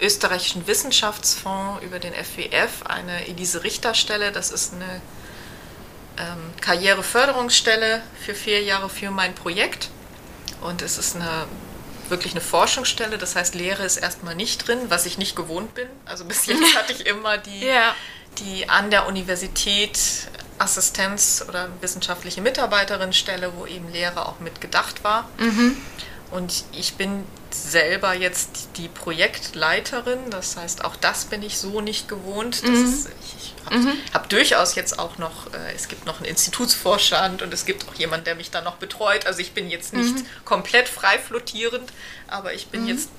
österreichischen Wissenschaftsfonds, über den FWF, eine Elise Richter Stelle. Das ist eine ähm, Karriereförderungsstelle für vier Jahre für mein Projekt. Und es ist eine wirklich eine Forschungsstelle, das heißt, Lehre ist erstmal nicht drin, was ich nicht gewohnt bin. Also bis jetzt [laughs] hatte ich immer die, ja. die an der Universität Assistenz- oder wissenschaftliche Mitarbeiterin-Stelle, wo eben Lehre auch mit gedacht war. Mhm. Und ich bin selber jetzt die Projektleiterin, das heißt, auch das bin ich so nicht gewohnt. Mhm. Ist, ich habe mhm. hab durchaus jetzt auch noch, äh, es gibt noch einen Institutsvorstand und es gibt auch jemanden, der mich da noch betreut. Also ich bin jetzt nicht mhm. komplett frei flottierend, aber ich bin mhm. jetzt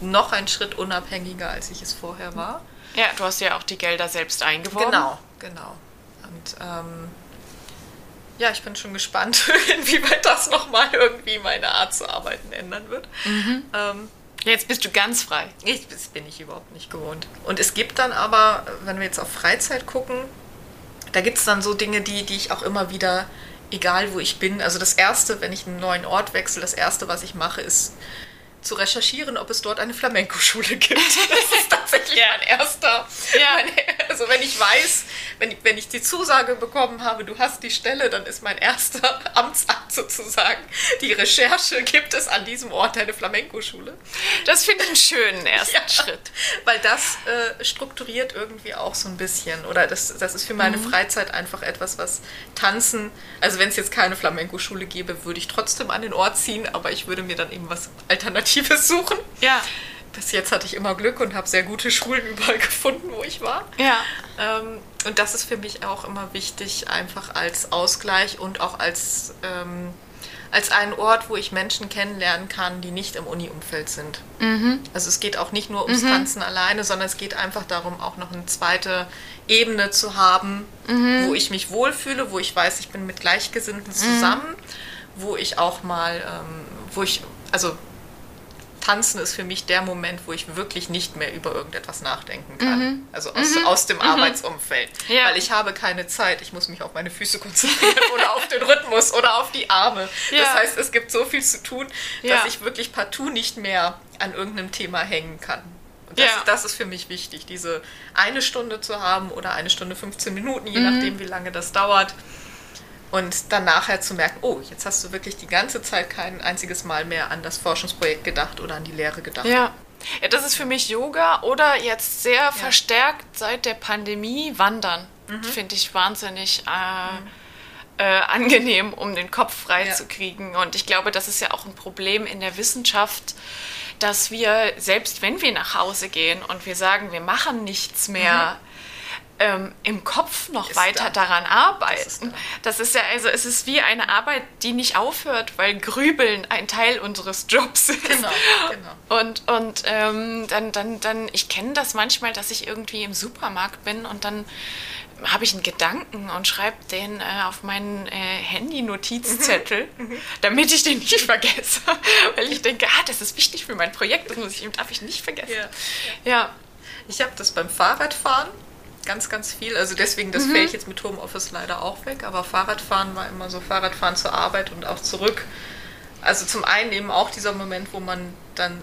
noch einen Schritt unabhängiger, als ich es vorher war. Ja, du hast ja auch die Gelder selbst eingeworben. Genau, genau. Und ähm, ja, ich bin schon gespannt, [laughs] inwieweit das nochmal irgendwie meine Art zu arbeiten ändern wird. Mhm. Ähm, Jetzt bist du ganz frei. Ich, das bin ich überhaupt nicht gewohnt. Und es gibt dann aber, wenn wir jetzt auf Freizeit gucken, da gibt es dann so Dinge, die, die ich auch immer wieder, egal wo ich bin, also das Erste, wenn ich einen neuen Ort wechsle, das Erste, was ich mache, ist zu recherchieren, ob es dort eine Flamenco-Schule gibt. [laughs] Das ist tatsächlich ja. mein erster. Ja. Mein, also wenn ich weiß, wenn ich, wenn ich die Zusage bekommen habe, du hast die Stelle, dann ist mein erster Amtsakt sozusagen die Recherche, gibt es an diesem Ort eine Flamenco-Schule? Das finde ich einen schönen ersten ja, Schritt. Weil das äh, strukturiert irgendwie auch so ein bisschen. Oder das, das ist für meine mhm. Freizeit einfach etwas, was Tanzen, also wenn es jetzt keine Flamenco-Schule gäbe, würde ich trotzdem an den Ort ziehen, aber ich würde mir dann eben was Alternatives Alternatives suchen. Ja. Bis jetzt hatte ich immer Glück und habe sehr gute Schulen [laughs] überall gefunden, wo ich war. Ja. Ähm, und das ist für mich auch immer wichtig, einfach als Ausgleich und auch als, ähm, als einen Ort, wo ich Menschen kennenlernen kann, die nicht im Uni-Umfeld sind. Mhm. Also es geht auch nicht nur ums mhm. Tanzen alleine, sondern es geht einfach darum, auch noch eine zweite Ebene zu haben, mhm. wo ich mich wohlfühle, wo ich weiß, ich bin mit Gleichgesinnten mhm. zusammen, wo ich auch mal, ähm, wo ich, also Tanzen ist für mich der Moment, wo ich wirklich nicht mehr über irgendetwas nachdenken kann. Mhm. Also aus, mhm. aus dem mhm. Arbeitsumfeld. Ja. Weil ich habe keine Zeit. Ich muss mich auf meine Füße konzentrieren [laughs] oder auf den Rhythmus oder auf die Arme. Ja. Das heißt, es gibt so viel zu tun, dass ja. ich wirklich partout nicht mehr an irgendeinem Thema hängen kann. Und das, das ist für mich wichtig, diese eine Stunde zu haben oder eine Stunde 15 Minuten, je Mhm. nachdem, wie lange das dauert. Und dann nachher zu merken, oh, jetzt hast du wirklich die ganze Zeit kein einziges Mal mehr an das Forschungsprojekt gedacht oder an die Lehre gedacht. Ja. ja, das ist für mich Yoga oder jetzt sehr verstärkt seit der Pandemie Wandern. Mhm. Finde ich wahnsinnig äh, äh, angenehm, um den Kopf frei Ja. zu kriegen. Und ich glaube, das ist ja auch ein Problem in der Wissenschaft, dass wir, selbst wenn wir nach Hause gehen und wir sagen, wir machen nichts mehr, ähm, im Kopf noch Ist weiter da. daran ist arbeiten. da. Das ist ja, also es ist wie eine Arbeit, die nicht aufhört, weil Grübeln ein Teil unseres Jobs ist. Genau, genau. Und, und ähm, dann, dann, dann, ich kenne das manchmal, dass ich irgendwie im Supermarkt bin und dann habe ich einen Gedanken und schreibe den äh, auf meinen äh, Handy-Notizzettel, damit ich den nicht vergesse. [laughs] Weil ich denke, ah, das ist wichtig für mein Projekt, das muss ich, darf ich nicht vergessen. Ja. Ja. Ich habe das beim Fahrradfahren ganz, ganz viel. Also deswegen, das fällt jetzt mit Homeoffice leider auch weg. Aber Fahrradfahren war immer so Fahrradfahren zur Arbeit und auch zurück. Also zum einen eben auch dieser Moment, wo man dann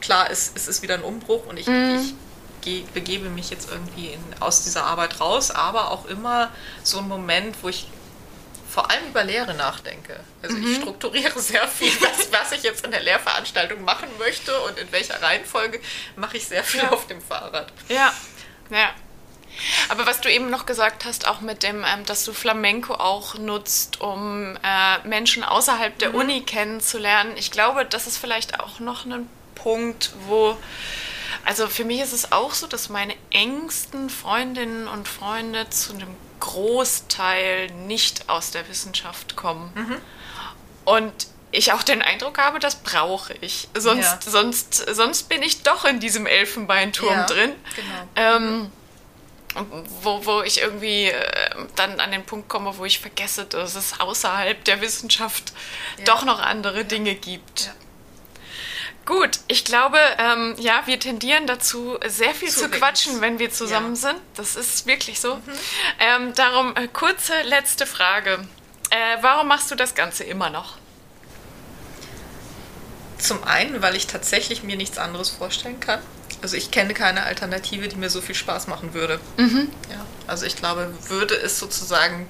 klar ist, es ist wieder ein Umbruch und ich, ich geh, begebe mich jetzt irgendwie in, aus dieser Arbeit raus, aber auch immer so ein Moment, wo ich vor allem über Lehre nachdenke. Also ich strukturiere sehr viel, was, was ich jetzt in der Lehrveranstaltung machen möchte und in welcher Reihenfolge mache ich sehr viel Ja. auf dem Fahrrad. Ja, ja. Aber was du eben noch gesagt hast, auch mit dem, ähm, dass du Flamenco auch nutzt, um äh, Menschen außerhalb der Uni kennenzulernen, ich glaube, das ist vielleicht auch noch ein Punkt, wo, also für mich ist es auch so, dass meine engsten Freundinnen und Freunde zu einem Großteil nicht aus der Wissenschaft kommen. Und ich auch den Eindruck habe, das brauche ich. Sonst, Ja. sonst, sonst bin ich doch in diesem Elfenbeinturm Ja, drin. genau. Ähm, wo, wo ich irgendwie äh, dann an den Punkt komme, wo ich vergesse, dass es außerhalb der Wissenschaft Ja. doch noch andere Dinge gibt. Ja. Gut, ich glaube, ähm, ja, wir tendieren dazu, sehr viel Zu zu, quatschen, wenn wir zusammen Ja. sind. Das ist wirklich so. Ähm, darum, äh, kurze letzte Frage. Äh, warum machst du das Ganze immer noch? Zum einen, weil ich tatsächlich mir nichts anderes vorstellen kann. Also ich kenne keine Alternative, die mir so viel Spaß machen würde. Ja, also ich glaube, würde es sozusagen,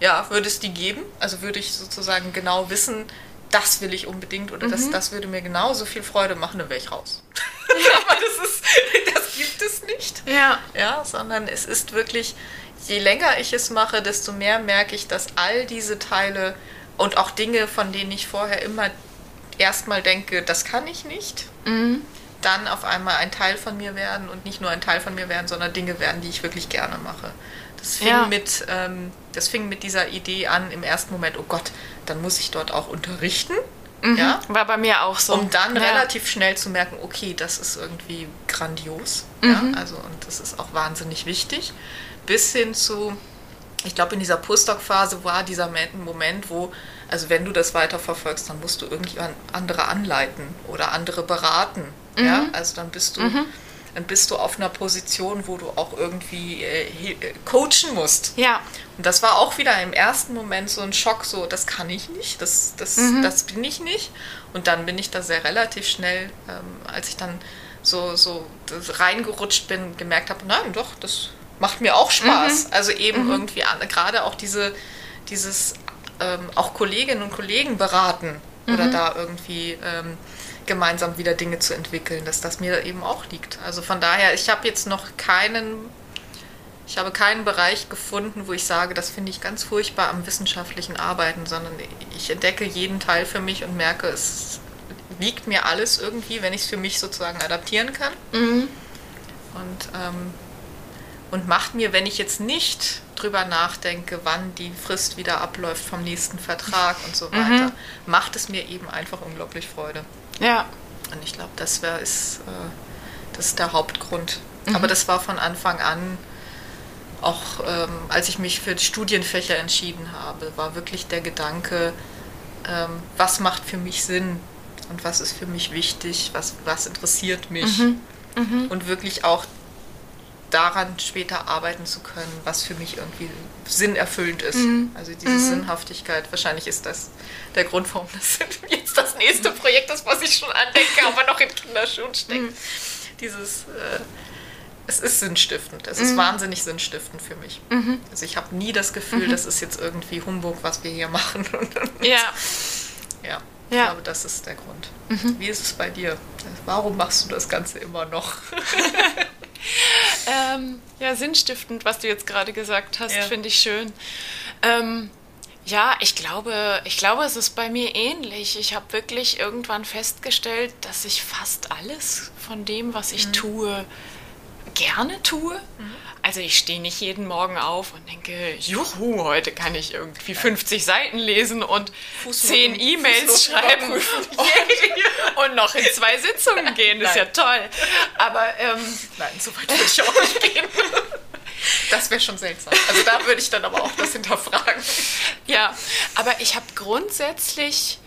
ja, würde es die geben? Also würde ich sozusagen genau wissen, das will ich unbedingt oder das, das würde mir genauso viel Freude machen, dann wäre ich raus. [laughs] Aber das ist, das gibt es nicht. Ja. Ja, sondern es ist wirklich, je länger ich es mache, desto mehr merke ich, dass all diese Teile und auch Dinge, von denen ich vorher immer erstmal denke, das kann ich nicht, dann auf einmal ein Teil von mir werden und nicht nur ein Teil von mir werden, sondern Dinge werden, die ich wirklich gerne mache. Das fing, Ja. mit, ähm, das fing mit dieser Idee an im ersten Moment, oh Gott, dann muss ich dort auch unterrichten. Ja? War bei mir auch so. um dann ja. relativ schnell zu merken, okay, das ist irgendwie grandios. Ja? Also, und das ist auch wahnsinnig wichtig. Bis hin zu, ich glaube, in dieser Postdoc-Phase war dieser Me- Moment, wo, also wenn du das weiterverfolgst, dann musst du irgendjemand andere anleiten oder andere beraten. Ja? Also dann bist du. Dann bist du auf einer Position, wo du auch irgendwie äh, äh, coachen musst. Ja. Und das war auch wieder im ersten Moment so ein Schock, so das kann ich nicht, das, das, das bin ich nicht. Und dann bin ich da sehr relativ schnell, ähm, als ich dann so, so reingerutscht bin, gemerkt habe, nein, doch, das macht mir auch Spaß. Also eben irgendwie an, gerade auch diese, dieses ähm, auch Kolleginnen und Kollegen beraten oder da irgendwie ähm, gemeinsam wieder Dinge zu entwickeln, dass das mir eben auch liegt. Also von daher, ich habe jetzt noch keinen ich habe keinen Bereich gefunden, wo ich sage, das finde ich ganz furchtbar am wissenschaftlichen Arbeiten, sondern ich entdecke jeden Teil für mich und merke, es liegt mir alles irgendwie, wenn ich es für mich sozusagen adaptieren kann. Und, ähm, und macht mir, wenn ich jetzt nicht drüber nachdenke, wann die Frist wieder abläuft vom nächsten Vertrag und so weiter, macht es mir eben einfach unglaublich Freude. Ja. Und ich glaube, das wär, ist, äh, das ist der Hauptgrund. Aber das war von Anfang an, auch ähm, als ich mich für die Studienfächer entschieden habe, war wirklich der Gedanke, ähm, was macht für mich Sinn und was ist für mich wichtig, was, was interessiert mich. Und wirklich auch daran später arbeiten zu können, was für mich irgendwie sinnerfüllend ist. Also diese Sinnhaftigkeit, wahrscheinlich ist das der Grund, warum das jetzt das nächste Projekt ist, was ich schon andenke, aber noch in Kinderschuhen steckt. Dieses, äh, es ist sinnstiftend, es ist wahnsinnig sinnstiftend für mich. Also ich habe nie das Gefühl, das ist jetzt irgendwie Humbug, was wir hier machen. [laughs] Ja. ja, ich Ja. glaube, das ist der Grund. Wie ist es bei dir? Warum machst du das Ganze immer noch? [laughs] [laughs] Ähm, ja, sinnstiftend, was du jetzt gerade gesagt hast, Ja. finde ich schön. Ähm, Ja, ich glaube, ich glaube, es ist bei mir ähnlich. Ich habe wirklich irgendwann festgestellt, dass ich fast alles von dem, was ich mhm. tue, gerne tue. Mhm. Also ich stehe nicht jeden Morgen auf und denke, juhu, heute kann ich irgendwie 50 Seiten lesen und Fußnoten, 10 E-Mails schreiben [laughs] und, und, noch in zwei Sitzungen gehen. Das ist ja toll. Aber ähm, nein, so weit würde ich auch nicht gehen. [laughs] Das wäre schon seltsam. Also da würde ich dann aber auch das hinterfragen. Ja, aber ich habe grundsätzlich,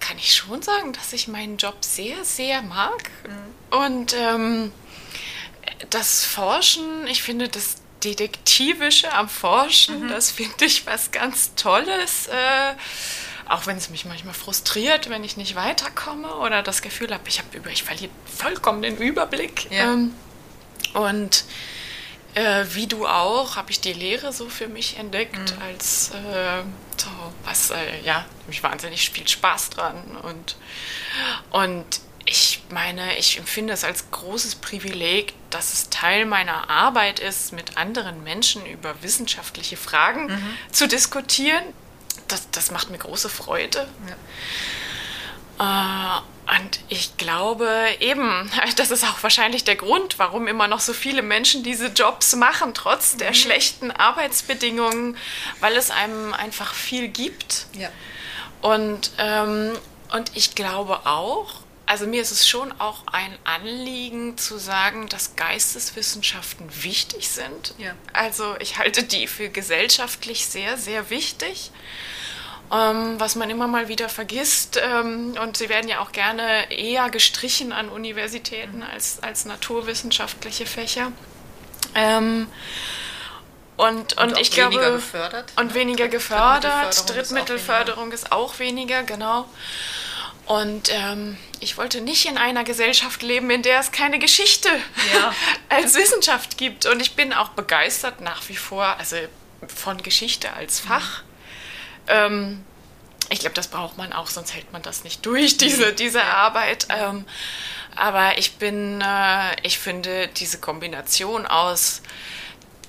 kann ich schon sagen, dass ich meinen Job sehr, sehr mag. Mhm. Und ähm, das Forschen, ich finde das Detektivische am Forschen, mhm. das finde ich was ganz Tolles. Äh, auch wenn es mich manchmal frustriert, wenn ich nicht weiterkomme oder das Gefühl habe, ich habe über, ich verliere vollkommen den Überblick. Ja. Ähm, und äh, wie du auch, habe ich die Lehre so für mich entdeckt, mhm. als äh, so, was, äh, ja, mich wahnsinnig viel Spaß dran und, und ich meine, ich empfinde es als großes Privileg, dass es Teil meiner Arbeit ist, mit anderen Menschen über wissenschaftliche Fragen mhm. zu diskutieren. Das, das macht mir große Freude. Ja. Äh, und ich glaube eben, [laughs] das ist auch wahrscheinlich der Grund, warum immer noch so viele Menschen diese Jobs machen, trotz der mhm. schlechten Arbeitsbedingungen, weil es einem einfach viel gibt. Ja. Und, ähm, und ich glaube auch, also mir ist es schon auch ein Anliegen zu sagen, dass Geisteswissenschaften wichtig sind. Ja. Also ich halte die für gesellschaftlich sehr, sehr wichtig. Ähm, was man immer mal wieder vergisst. Ähm, und sie werden ja auch gerne eher gestrichen an Universitäten mhm. als, als naturwissenschaftliche Fächer. Ähm, und, und, und ich glaube. Weniger gefördert. Und ne? weniger gefördert. Drittmittelförderung weniger, ist auch weniger genau. Und ähm, ich wollte nicht in einer Gesellschaft leben, in der es keine Geschichte ja. [laughs] als Wissenschaft gibt. Und ich bin auch begeistert nach wie vor, also von Geschichte als mhm. Fach. Mhm. Ähm, ich glaube, das braucht man auch, sonst hält man das nicht durch, diese, diese ja. Arbeit. Ähm, aber ich bin, äh, ich finde diese Kombination aus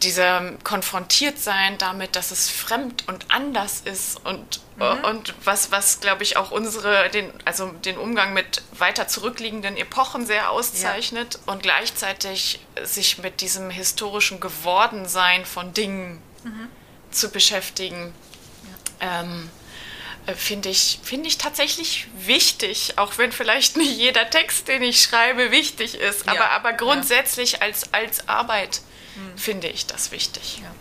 dieser konfrontiert sein damit, dass es fremd und anders ist und, mhm. und was, was glaube ich auch unsere, den, also den Umgang mit weiter zurückliegenden Epochen sehr auszeichnet ja. und gleichzeitig sich mit diesem historischen Gewordensein von Dingen mhm. zu beschäftigen. Ja. Ähm, äh, finde ich, find ich tatsächlich wichtig, auch wenn vielleicht nicht jeder Text, den ich schreibe, wichtig ist, ja. aber, aber grundsätzlich als, als Arbeit hm. finde ich das wichtig. Ja.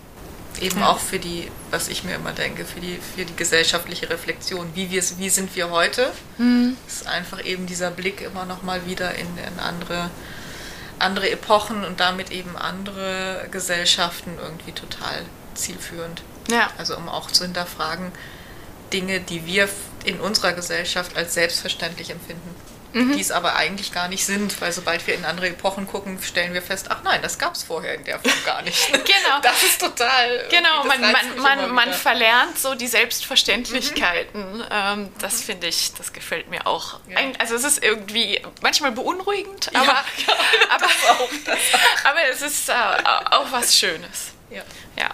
Eben ja. auch für die, was ich mir immer denke, für die, für die gesellschaftliche Reflexion. Wie, wir, wie sind wir heute? Mhm. ist einfach eben dieser Blick immer noch mal wieder in, in andere, andere Epochen und damit eben andere Gesellschaften irgendwie total zielführend. Ja. Also um auch zu hinterfragen, Dinge, die wir in unserer Gesellschaft als selbstverständlich empfinden mhm. die es aber eigentlich gar nicht sind, weil sobald wir in andere Epochen gucken, stellen wir fest, ach nein, das gab es vorher in der Form gar nicht. [laughs] genau. Das ist total. Genau, man, man, man, man, verlernt so die Selbstverständlichkeiten. Mhm. Ähm, das mhm. finde ich, das gefällt mir auch. Ja. Also es ist irgendwie manchmal beunruhigend, aber, ja, ja, aber, [laughs] auch, [laughs] aber es ist äh, auch was Schönes. Ja. ja.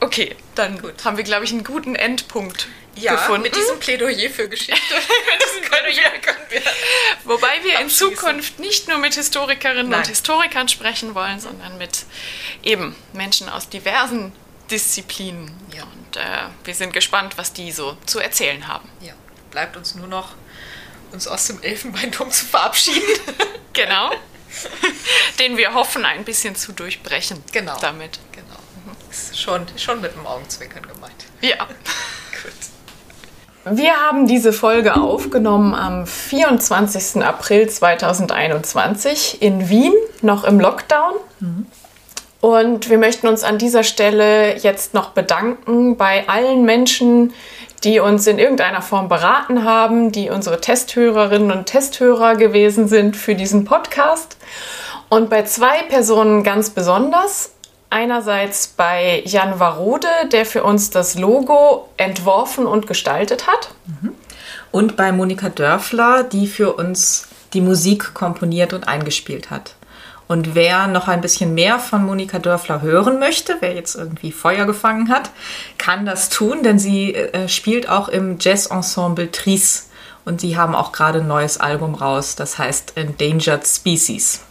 Okay, dann Gut. haben wir, glaube ich, einen guten Endpunkt ja, gefunden. mit diesem Plädoyer für Geschichte. [laughs] Plädoyer können wir Wobei wir in Zukunft nicht nur mit Historikerinnen Nein. und Historikern sprechen wollen, sondern mit eben Menschen aus diversen Disziplinen. Ja. Und äh, wir sind gespannt, was die so zu erzählen haben. Ja, bleibt uns nur noch, uns aus dem Elfenbeinturm zu verabschieden. [laughs] genau. Den wir hoffen, ein bisschen zu durchbrechen. Genau. Damit. Genau. Mhm. Ist schon, schon mit dem Augenzwinkern gemeint. Ja. [laughs] Gut. Wir haben diese Folge aufgenommen am 24. April 2021 in Wien, noch im Lockdown. Und wir möchten uns an dieser Stelle jetzt noch bedanken bei allen Menschen, die uns in irgendeiner Form beraten haben, die unsere Testhörerinnen und Testhörer gewesen sind für diesen Podcast. Und bei zwei Personen ganz besonders. Einerseits bei Jan Warode, der für uns das Logo entworfen und gestaltet hat. Mhm. Und bei Monika Dörfler, die für uns die Musik komponiert und eingespielt hat. Und wer noch ein bisschen mehr von Monika Dörfler hören möchte, wer jetzt irgendwie Feuer gefangen hat, kann das tun, denn sie äh, spielt auch im Jazz-Ensemble Tries. Und sie haben auch gerade ein neues Album raus, das heißt Endangered Species.